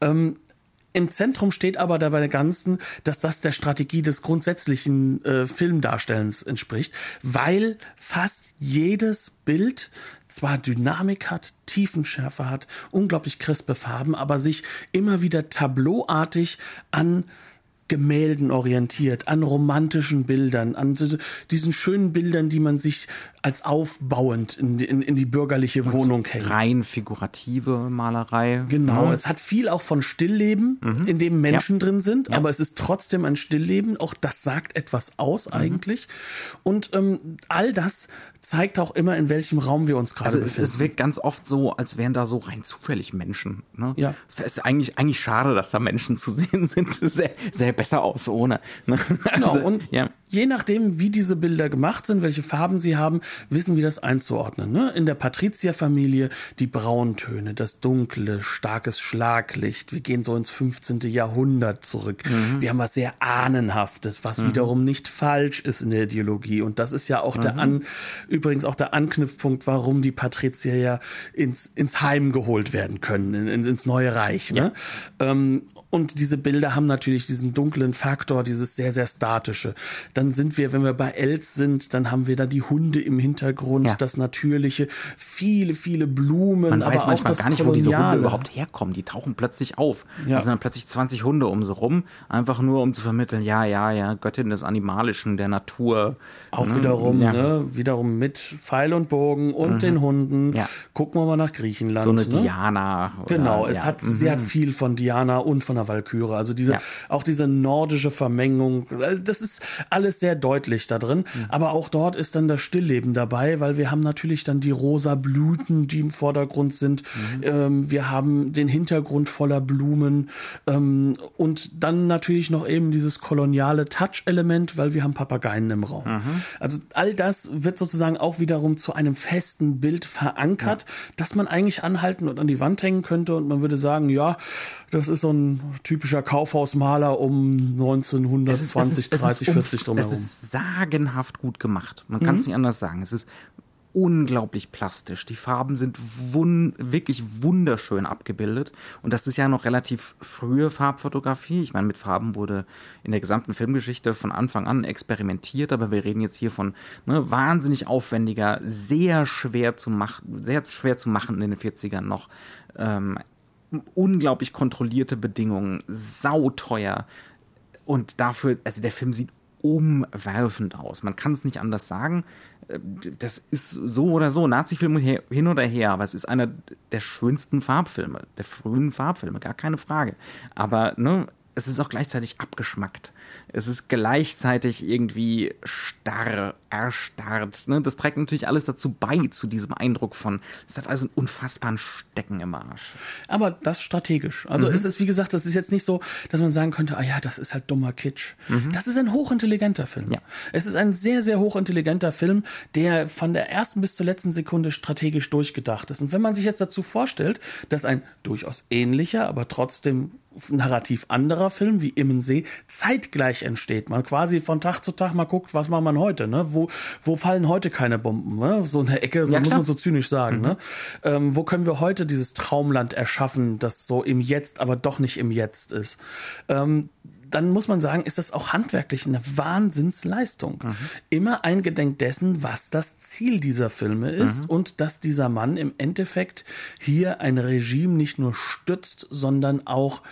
Ähm, im Zentrum steht aber dabei der Ganzen, dass das der Strategie des grundsätzlichen äh, Filmdarstellens entspricht, weil fast jedes Bild zwar Dynamik hat, Tiefenschärfe hat, unglaublich crispe Farben, aber sich immer wieder tableauartig an Gemälden orientiert, an romantischen Bildern, an diesen schönen Bildern, die man sich als aufbauend in, in, in die bürgerliche Und Wohnung hält. Rein figurative Malerei. Genau, ja. es hat viel auch von Stillleben, mhm. in dem Menschen ja. drin sind, ja. aber es ist trotzdem ein Stillleben. Auch das sagt etwas aus mhm. eigentlich. Und ähm, all das zeigt auch immer, in welchem Raum wir uns gerade also befinden. Es, es wirkt ganz oft so, als wären da so rein zufällig Menschen. Ne? Ja. Es ist eigentlich, eigentlich schade, dass da Menschen zu sehen sind. Sähe sehr besser aus ohne. Ne? Genau, also, und ja. je nachdem, wie diese Bilder gemacht sind, welche Farben sie haben, wissen wir das einzuordnen. Ne? In der Patrizierfamilie die Brauntöne, das dunkle, starkes Schlaglicht. Wir gehen so ins 15. Jahrhundert zurück. Mhm. Wir haben was sehr Ahnenhaftes, was mhm. wiederum nicht falsch ist in der Ideologie. Und das ist ja auch mhm. der An übrigens auch der Anknüpfpunkt, warum die Patrizier ja ins, ins Heim geholt werden können, in, ins neue Reich. Ne? Ja. Ähm, und diese Bilder haben natürlich diesen dunklen Faktor, dieses sehr, sehr statische. Dann sind wir, wenn wir bei Els sind, dann haben wir da die Hunde im Hintergrund, ja. das Natürliche, viele, viele Blumen, Man aber weiß auch das gar nicht, Koloniale. wo diese Hunde überhaupt herkommen. Die tauchen plötzlich auf. Ja. Da sind dann plötzlich 20 Hunde um sie rum, einfach nur um zu vermitteln, ja, ja, ja, Göttin des Animalischen, der Natur. Auch ne? wiederum, ja. ne, wiederum mit Pfeil und Bogen und mhm. den Hunden. Ja. Gucken wir mal nach Griechenland. So eine ne? Diana. Oder, genau, es hat, mhm. sie hat viel von Diana und von der Walküre. Also diese, auch diese nordische Vermengung. Das ist alles sehr deutlich da drin. Mhm. Aber auch dort ist dann das Stillleben dabei, weil wir haben natürlich dann die rosa Blüten, die im Vordergrund sind. Mhm. Ähm, wir haben den Hintergrund voller Blumen. Ähm, und dann natürlich noch eben dieses koloniale Touch-Element, weil wir haben Papageien im Raum. Mhm. Also all das wird sozusagen auch wiederum zu einem festen Bild verankert, ja. das man eigentlich anhalten und an die Wand hängen könnte und man würde sagen, ja, das ist so ein typischer Kaufhausmaler um 1920, es ist, es ist, 30, 40 drumherum. Es ist sagenhaft gut gemacht. Man kann es mhm. nicht anders sagen. Es ist unglaublich plastisch. Die Farben sind wun wirklich wunderschön abgebildet. Und das ist ja noch relativ frühe Farbfotografie. Ich meine, mit Farben wurde in der gesamten Filmgeschichte von Anfang an experimentiert, aber wir reden jetzt hier von ne, wahnsinnig aufwendiger, sehr schwer zu machen, sehr schwer zu machen in den 40ern noch. Ähm, unglaublich kontrollierte Bedingungen, sauteuer. Und dafür, also der Film sieht umwerfend aus. Man kann es nicht anders sagen. Äh, das ist so oder so, Nazi-Filme hin oder her, aber es ist einer der schönsten Farbfilme, der frühen Farbfilme, gar keine Frage. Aber ne, es ist auch gleichzeitig abgeschmackt. Es ist gleichzeitig irgendwie starr, erstarrt. Ne? Das trägt natürlich alles dazu bei, zu diesem Eindruck von, es hat also einen unfassbaren Stecken im Arsch. Aber das strategisch. Also mhm. es ist, wie gesagt, das ist jetzt nicht so, dass man sagen könnte, ah ja, das ist halt dummer Kitsch. Mhm. Das ist ein hochintelligenter Film. Ja. Es ist ein sehr, sehr hochintelligenter Film, der von der ersten bis zur letzten Sekunde strategisch durchgedacht ist. Und wenn man sich jetzt dazu vorstellt, dass ein durchaus ähnlicher, aber trotzdem narrativ anderer Film wie Immensee zeitgleich entsteht. Man quasi von Tag zu Tag mal guckt, was macht man heute, ne? Wo, wo fallen heute keine Bomben, ne? So eine Ecke, so ja, muss man so zynisch sagen, mhm. ne? Ähm, wo können wir heute dieses Traumland erschaffen, das so im Jetzt, aber doch nicht im Jetzt ist? Ähm, dann muss man sagen, ist das auch handwerklich eine Wahnsinnsleistung. Mhm. Immer eingedenk dessen, was das Ziel dieser Filme ist mhm. und dass dieser Mann im Endeffekt hier ein Regime nicht nur stützt, sondern auch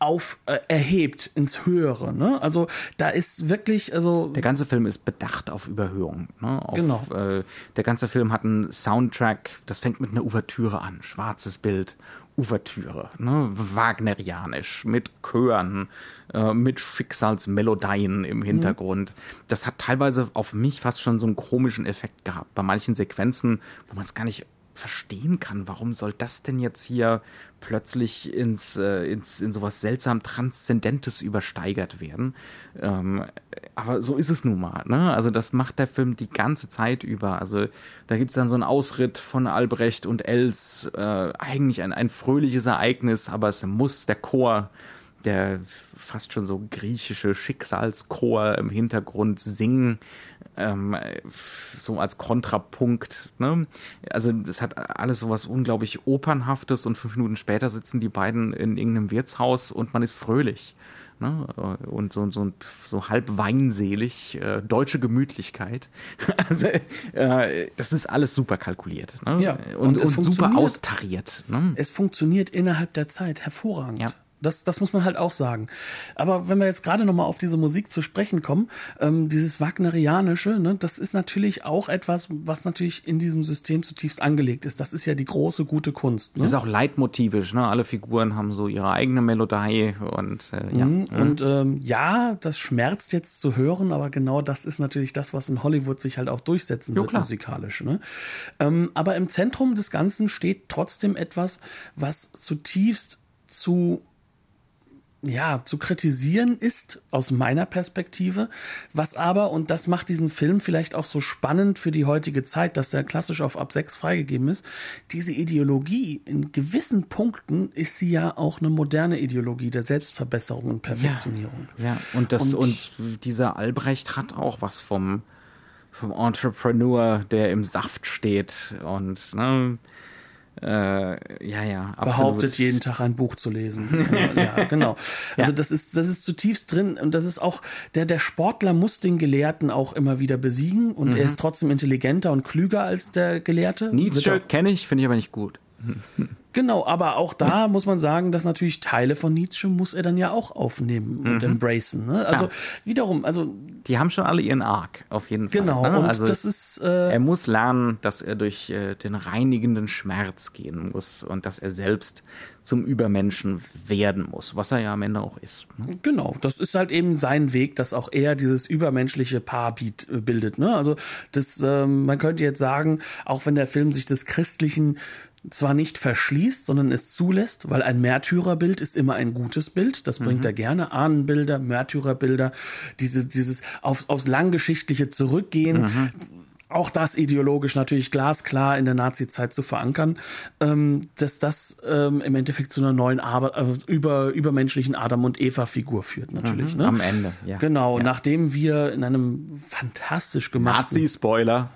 auf äh, erhebt ins Höhere. Ne? Also da ist wirklich, also der ganze Film ist bedacht auf Überhöhung. Ne? Auf, genau. Äh, der ganze Film hat einen Soundtrack. Das fängt mit einer Ouvertüre an, schwarzes Bild Ouvertüre, ne? Wagnerianisch, mit Chören, äh, mit Schicksalsmelodien im Hintergrund. Mhm. Das hat teilweise auf mich fast schon so einen komischen Effekt gehabt. Bei manchen Sequenzen, wo man es gar nicht verstehen kann, warum soll das denn jetzt hier plötzlich ins, äh, ins in sowas seltsam Transzendentes übersteigert werden. Ähm, aber so ist es nun mal. Ne? Also das macht der Film die ganze Zeit über. Also da gibt es dann so einen Ausritt von Albrecht und Els. Äh, eigentlich ein, ein fröhliches Ereignis, aber es muss der Chor der fast schon so griechische Schicksalschor im Hintergrund singen, ähm, so als Kontrapunkt. Ne? Also es hat alles so was unglaublich Opernhaftes und fünf Minuten später sitzen die beiden in irgendeinem Wirtshaus und man ist fröhlich. Ne? Und so, so, so halb weinselig, äh, deutsche Gemütlichkeit. also, äh, das ist alles super kalkuliert. Ne? Ja, und, und, und super austariert. Ne? Es funktioniert innerhalb der Zeit hervorragend. Ja. Das, das muss man halt auch sagen. Aber wenn wir jetzt gerade noch mal auf diese Musik zu sprechen kommen, ähm, dieses Wagnerianische, ne, das ist natürlich auch etwas, was natürlich in diesem System zutiefst angelegt ist. Das ist ja die große, gute Kunst. Ne? Ist auch leitmotivisch, ne? Alle Figuren haben so ihre eigene Melodie und äh, ja. Mhm. Und ähm, ja, das schmerzt jetzt zu hören, aber genau das ist natürlich das, was in Hollywood sich halt auch durchsetzen jo, wird, klar. musikalisch. Ne? Ähm, aber im Zentrum des Ganzen steht trotzdem etwas, was zutiefst zu ja, zu kritisieren ist aus meiner Perspektive, was aber, und das macht diesen Film vielleicht auch so spannend für die heutige Zeit, dass der klassisch auf ab 6 freigegeben ist, diese Ideologie, in gewissen Punkten ist sie ja auch eine moderne Ideologie der Selbstverbesserung und Perfektionierung. Ja, ja. Und, das, und, und dieser Albrecht hat auch was vom, vom Entrepreneur, der im Saft steht und, ne, äh, ja, ja, absolut. Behauptet jeden Tag ein Buch zu lesen. ja, genau. Also ja. das ist, das ist zutiefst drin und das ist auch, der, der Sportler muss den Gelehrten auch immer wieder besiegen und mhm. er ist trotzdem intelligenter und klüger als der Gelehrte. Nietzsche kenne ich, finde ich aber nicht gut. Genau, aber auch da muss man sagen, dass natürlich Teile von Nietzsche muss er dann ja auch aufnehmen und mhm. embracen. Ne? Also ja. wiederum, also die haben schon alle ihren Arc auf jeden Fall. Genau, ne? und also das ist äh, er muss lernen, dass er durch äh, den reinigenden Schmerz gehen muss und dass er selbst zum Übermenschen werden muss, was er ja am Ende auch ist. Ne? Genau, das ist halt eben sein Weg, dass auch er dieses übermenschliche Paar äh, bildet. Ne? Also das, ähm, man könnte jetzt sagen, auch wenn der Film sich des christlichen zwar nicht verschließt, sondern es zulässt, weil ein Märtyrerbild ist immer ein gutes Bild. Das bringt mhm. er gerne. Ahnenbilder, Märtyrerbilder, diese, dieses aufs, aufs Langgeschichtliche zurückgehen. Mhm auch das ideologisch natürlich glasklar in der Nazi-Zeit zu verankern, ähm, dass das ähm, im Endeffekt zu einer neuen Arbeit, äh, über, übermenschlichen Adam- und Eva-Figur führt, natürlich. Mhm, ne? Am Ende, ja. Genau, ja. nachdem wir in einem fantastisch gemachten... Nazi-Spoiler.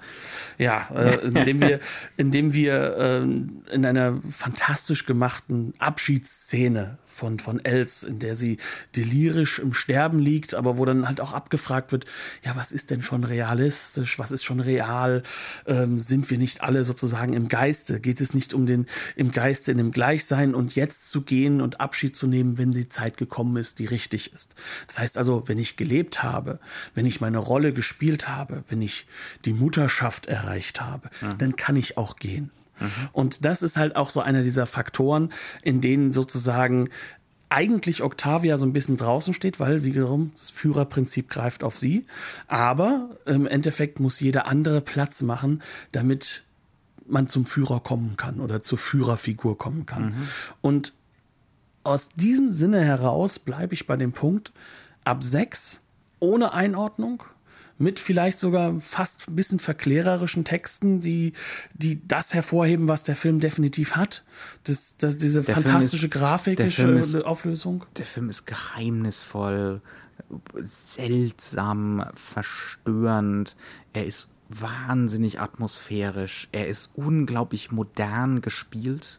Ja, äh, indem wir, indem wir äh, in einer fantastisch gemachten Abschiedsszene von, von Els, in der sie delirisch im Sterben liegt, aber wo dann halt auch abgefragt wird, ja, was ist denn schon realistisch, was ist schon real, ähm, sind wir nicht alle sozusagen im Geiste, geht es nicht um den, im Geiste, in dem Gleichsein und jetzt zu gehen und Abschied zu nehmen, wenn die Zeit gekommen ist, die richtig ist. Das heißt also, wenn ich gelebt habe, wenn ich meine Rolle gespielt habe, wenn ich die Mutterschaft erreicht habe, ja. dann kann ich auch gehen. Mhm. Und das ist halt auch so einer dieser Faktoren, in denen sozusagen eigentlich Octavia so ein bisschen draußen steht, weil wiederum das Führerprinzip greift auf sie. Aber im Endeffekt muss jeder andere Platz machen, damit man zum Führer kommen kann oder zur Führerfigur kommen kann. Mhm. Und aus diesem Sinne heraus bleibe ich bei dem Punkt, ab sechs ohne Einordnung mit vielleicht sogar fast ein bisschen verklärerischen Texten, die, die das hervorheben, was der Film definitiv hat. Das, das, diese der fantastische ist, grafische ist, Auflösung. Der Film ist geheimnisvoll, seltsam, verstörend. Er ist wahnsinnig atmosphärisch. Er ist unglaublich modern gespielt.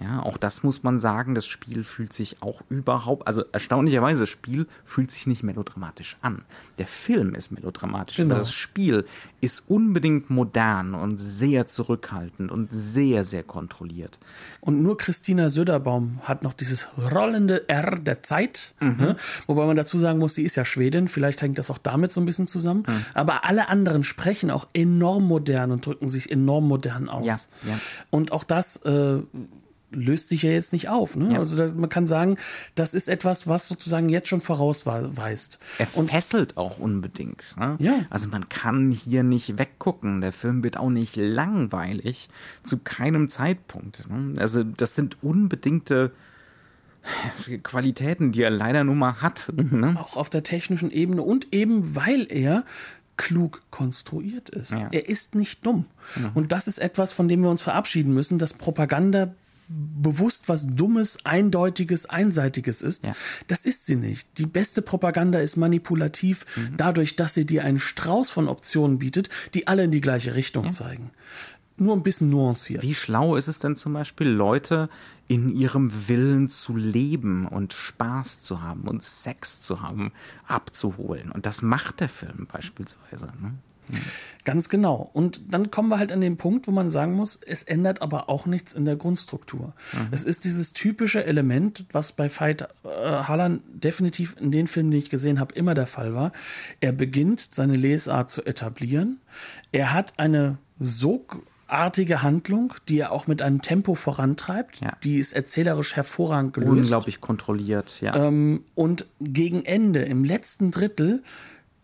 Ja, auch das muss man sagen, das Spiel fühlt sich auch überhaupt, also erstaunlicherweise, das Spiel fühlt sich nicht melodramatisch an. Der Film ist melodramatisch, genau. aber das Spiel ist unbedingt modern und sehr zurückhaltend und sehr, sehr kontrolliert. Und nur Christina Söderbaum hat noch dieses rollende R der Zeit, mhm. ne? wobei man dazu sagen muss, sie ist ja Schwedin, vielleicht hängt das auch damit so ein bisschen zusammen, mhm. aber alle anderen sprechen auch enorm modern und drücken sich enorm modern aus. Ja, ja. Und auch das äh, löst sich ja jetzt nicht auf. Ne? Ja. Also da, man kann sagen, das ist etwas, was sozusagen jetzt schon vorausweist. Er und fesselt auch unbedingt. Ne? Ja. Also man kann hier nicht weggucken. Der Film wird auch nicht langweilig zu keinem Zeitpunkt. Ne? Also das sind unbedingte Qualitäten, die er leider nur mal hat. Ne? Auch auf der technischen Ebene und eben weil er klug konstruiert ist. Ja. Er ist nicht dumm. Mhm. Und das ist etwas, von dem wir uns verabschieden müssen, dass Propaganda bewusst was Dummes, Eindeutiges, Einseitiges ist. Ja. Das ist sie nicht. Die beste Propaganda ist manipulativ, mhm. dadurch, dass sie dir einen Strauß von Optionen bietet, die alle in die gleiche Richtung ja. zeigen. Nur ein bisschen nuanciert. Wie schlau ist es denn zum Beispiel, Leute in ihrem Willen zu leben und Spaß zu haben und Sex zu haben, abzuholen? Und das macht der Film beispielsweise. Ne? Ganz genau. Und dann kommen wir halt an den Punkt, wo man sagen muss, es ändert aber auch nichts in der Grundstruktur. Mhm. Es ist dieses typische Element, was bei Veit äh, Harlan definitiv in den Filmen, die ich gesehen habe, immer der Fall war. Er beginnt seine Lesart zu etablieren. Er hat eine so artige Handlung, die er auch mit einem Tempo vorantreibt. Ja. Die ist erzählerisch hervorragend gelöst. Unglaublich kontrolliert, ja. Ähm, und gegen Ende, im letzten Drittel,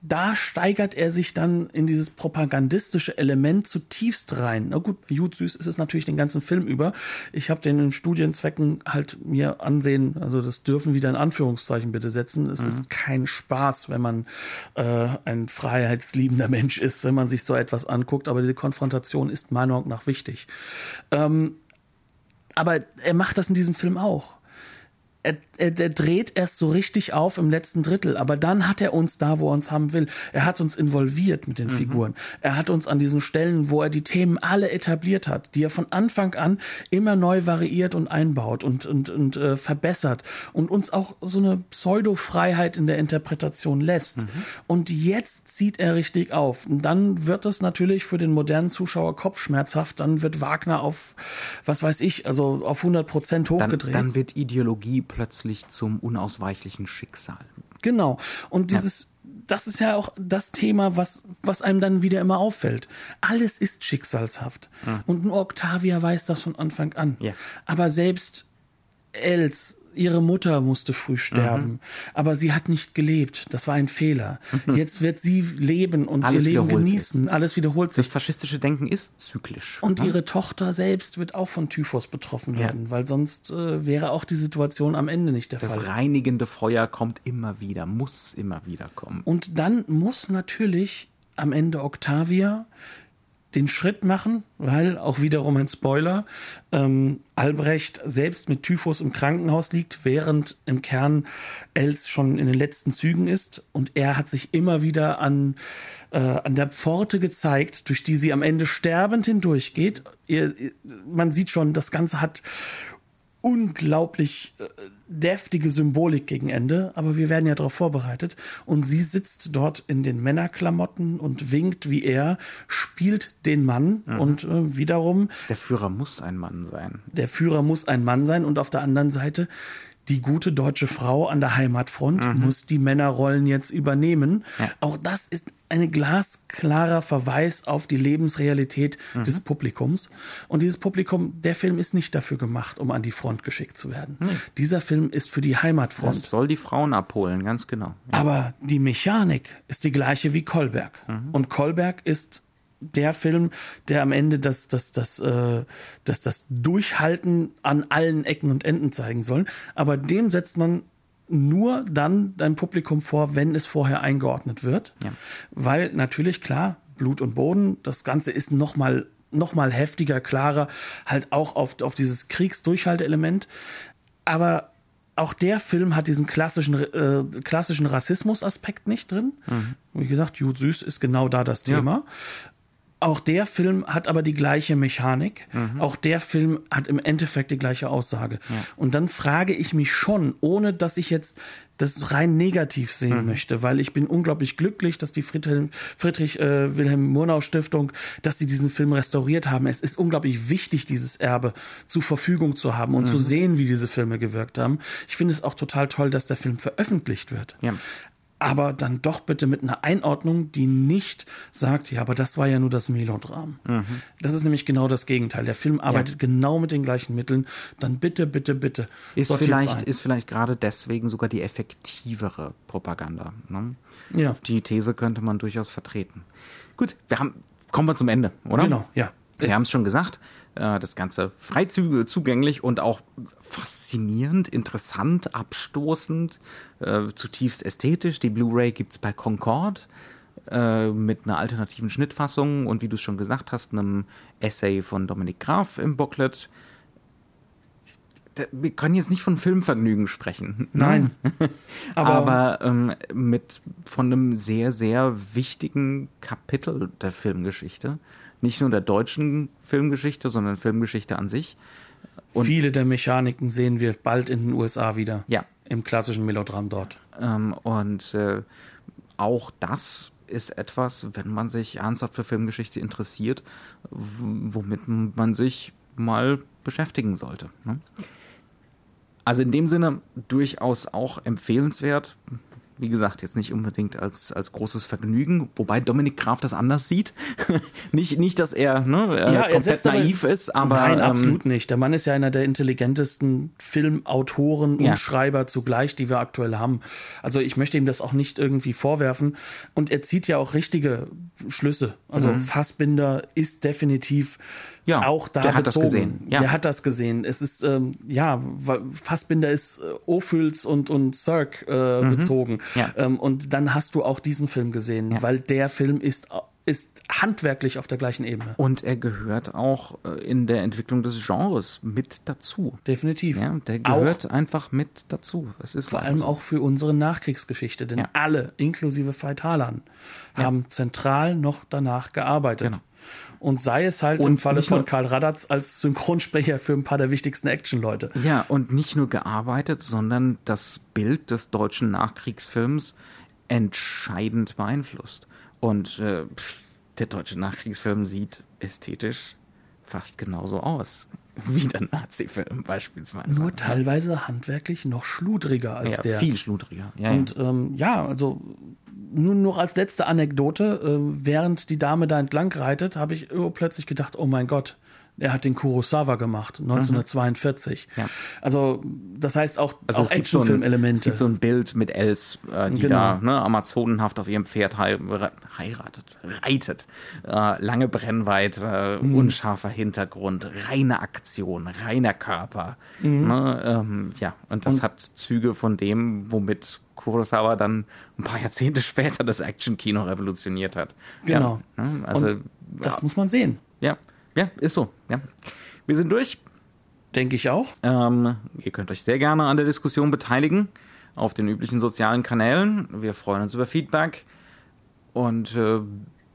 da steigert er sich dann in dieses propagandistische Element zutiefst rein. Na gut, Jud Süß ist es natürlich den ganzen Film über. Ich habe den in Studienzwecken halt mir ansehen, also das dürfen wieder in Anführungszeichen bitte setzen. Es mhm. ist kein Spaß, wenn man äh, ein freiheitsliebender Mensch ist, wenn man sich so etwas anguckt, aber diese Konfrontation ist meiner Meinung nach wichtig. Ähm, aber er macht das in diesem Film auch er, er, er dreht erst so richtig auf im letzten Drittel, aber dann hat er uns da, wo er uns haben will. Er hat uns involviert mit den mhm. Figuren. Er hat uns an diesen Stellen, wo er die Themen alle etabliert hat, die er von Anfang an immer neu variiert und einbaut und, und, und äh, verbessert und uns auch so eine Pseudo-Freiheit in der Interpretation lässt. Mhm. Und jetzt zieht er richtig auf. Und dann wird es natürlich für den modernen Zuschauer kopfschmerzhaft. Dann wird Wagner auf, was weiß ich, also auf 100 Prozent hochgedreht. Dann, dann wird Ideologie plötzlich zum unausweichlichen Schicksal. Genau. Und dieses, ja. das ist ja auch das Thema, was, was einem dann wieder immer auffällt. Alles ist schicksalshaft. Ja. Und nur Octavia weiß das von Anfang an. Ja. Aber selbst Els ihre Mutter musste früh sterben, mhm. aber sie hat nicht gelebt. Das war ein Fehler. Mhm. Jetzt wird sie leben und Alles ihr Leben genießen. Sich. Alles wiederholt sich. Das faschistische Denken ist zyklisch. Und ja? ihre Tochter selbst wird auch von Typhus betroffen werden, ja. weil sonst äh, wäre auch die Situation am Ende nicht der das Fall. Das reinigende Feuer kommt immer wieder, muss immer wieder kommen. Und dann muss natürlich am Ende Octavia den Schritt machen, weil auch wiederum ein Spoiler, ähm, Albrecht selbst mit Typhus im Krankenhaus liegt, während im Kern Els schon in den letzten Zügen ist und er hat sich immer wieder an, äh, an der Pforte gezeigt, durch die sie am Ende sterbend hindurchgeht. Ihr, man sieht schon, das Ganze hat unglaublich äh, deftige Symbolik gegen Ende, aber wir werden ja darauf vorbereitet. Und sie sitzt dort in den Männerklamotten und winkt wie er, spielt den Mann mhm. und äh, wiederum. Der Führer muss ein Mann sein. Der Führer muss ein Mann sein und auf der anderen Seite die gute deutsche Frau an der Heimatfront mhm. muss die Männerrollen jetzt übernehmen. Ja. Auch das ist ein glasklarer Verweis auf die Lebensrealität mhm. des Publikums. Und dieses Publikum, der Film ist nicht dafür gemacht, um an die Front geschickt zu werden. Mhm. Dieser Film ist für die Heimatfront. Das soll die Frauen abholen, ganz genau. Ja. Aber die Mechanik ist die gleiche wie Kolberg. Mhm. Und Kolberg ist der Film, der am Ende das, das, das, äh, das, das Durchhalten an allen Ecken und Enden zeigen soll. Aber dem setzt man nur dann dein Publikum vor, wenn es vorher eingeordnet wird. Ja. Weil natürlich, klar, Blut und Boden, das Ganze ist nochmal noch mal heftiger, klarer, halt auch auf, auf dieses Kriegsdurchhalteelement. Aber auch der Film hat diesen klassischen, äh, klassischen Rassismus-Aspekt nicht drin. Mhm. Wie gesagt, Jud Süß ist genau da das Thema. Auch der Film hat aber die gleiche Mechanik. Mhm. Auch der Film hat im Endeffekt die gleiche Aussage. Ja. Und dann frage ich mich schon, ohne dass ich jetzt das rein negativ sehen mhm. möchte, weil ich bin unglaublich glücklich, dass die Friedrich, Friedrich äh, Wilhelm Murnau Stiftung, dass sie diesen Film restauriert haben. Es ist unglaublich wichtig, dieses Erbe zur Verfügung zu haben und mhm. zu sehen, wie diese Filme gewirkt haben. Ich finde es auch total toll, dass der Film veröffentlicht wird. Ja aber dann doch bitte mit einer Einordnung, die nicht sagt, ja, aber das war ja nur das Melodram. Mhm. Das ist nämlich genau das Gegenteil. Der Film arbeitet ja. genau mit den gleichen Mitteln. Dann bitte, bitte, bitte. Ist vielleicht, ist vielleicht gerade deswegen sogar die effektivere Propaganda. Ne? Ja. Die These könnte man durchaus vertreten. Gut, wir haben, kommen wir zum Ende, oder? Genau, ja. Wir haben es schon gesagt. Äh, das Ganze frei zugänglich und auch faszinierend, interessant, abstoßend, äh, zutiefst ästhetisch. Die Blu-ray gibt es bei Concord äh, mit einer alternativen Schnittfassung und wie du es schon gesagt hast, einem Essay von Dominik Graf im Booklet. Wir können jetzt nicht von Filmvergnügen sprechen. Nein. Aber, Aber ähm, mit von einem sehr, sehr wichtigen Kapitel der Filmgeschichte nicht nur der deutschen Filmgeschichte, sondern Filmgeschichte an sich. Und Viele der Mechaniken sehen wir bald in den USA wieder. Ja. Im klassischen Melodram dort. Ähm, und äh, auch das ist etwas, wenn man sich ernsthaft für Filmgeschichte interessiert, womit man sich mal beschäftigen sollte. Ne? Also in dem Sinne durchaus auch empfehlenswert wie gesagt, jetzt nicht unbedingt als, als großes Vergnügen, wobei Dominik Graf das anders sieht. nicht, nicht, dass er ne, äh, ja, komplett naiv aber, ist, aber. Nein, ähm, absolut nicht. Der Mann ist ja einer der intelligentesten Filmautoren und ja. Schreiber zugleich, die wir aktuell haben. Also ich möchte ihm das auch nicht irgendwie vorwerfen. Und er zieht ja auch richtige Schlüsse. Also mhm. Fassbinder ist definitiv ja, auch da der hat bezogen. das gesehen. Ja. Der hat das gesehen. Es ist, ähm, ja, Fassbinder ist äh, Ophüls und, und Cirque äh, mhm. bezogen. Ja. Ähm, und dann hast du auch diesen Film gesehen, ja. weil der Film ist ist handwerklich auf der gleichen Ebene. Und er gehört auch äh, in der Entwicklung des Genres mit dazu. Definitiv. Ja, der gehört auch, einfach mit dazu. Es ist vor allem so. auch für unsere Nachkriegsgeschichte, denn ja. alle, inklusive Veit Harlan, haben zentral noch danach gearbeitet. Genau. Und sei es halt und im Falle von Karl Radatz als Synchronsprecher für ein paar der wichtigsten Actionleute. Ja, und nicht nur gearbeitet, sondern das Bild des deutschen Nachkriegsfilms entscheidend beeinflusst. Und äh, der deutsche Nachkriegsfilm sieht ästhetisch fast genauso aus wie der Nazi-Film beispielsweise. Nur teilweise handwerklich noch schludriger als ja, der. Viel schludriger. Ja, und ähm, ja, also nun noch als letzte Anekdote, äh, während die Dame da entlang reitet, habe ich plötzlich gedacht, oh mein Gott, er hat den Kurosawa gemacht, 1942. Mhm. Ja. Also, das heißt auch, also auch Actionfilm-Elemente. So es gibt so ein Bild mit Els, äh, die genau. da ne, amazonenhaft auf ihrem Pferd heiratet, reitet. Äh, lange Brennweite, mhm. unscharfer Hintergrund, reine Aktion, reiner Körper. Mhm. Ne, ähm, ja, und das und hat Züge von dem, womit Kurosawa dann ein paar Jahrzehnte später das Action-Kino revolutioniert hat. Genau. Ja, ne, also, und das ja. muss man sehen. Ja. Ja, ist so. Ja. Wir sind durch. Denke ich auch. Ähm, ihr könnt euch sehr gerne an der Diskussion beteiligen auf den üblichen sozialen Kanälen. Wir freuen uns über Feedback. Und äh,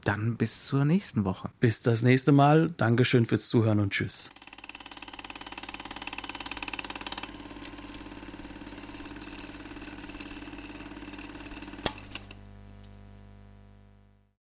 dann bis zur nächsten Woche. Bis das nächste Mal. Dankeschön fürs Zuhören und tschüss.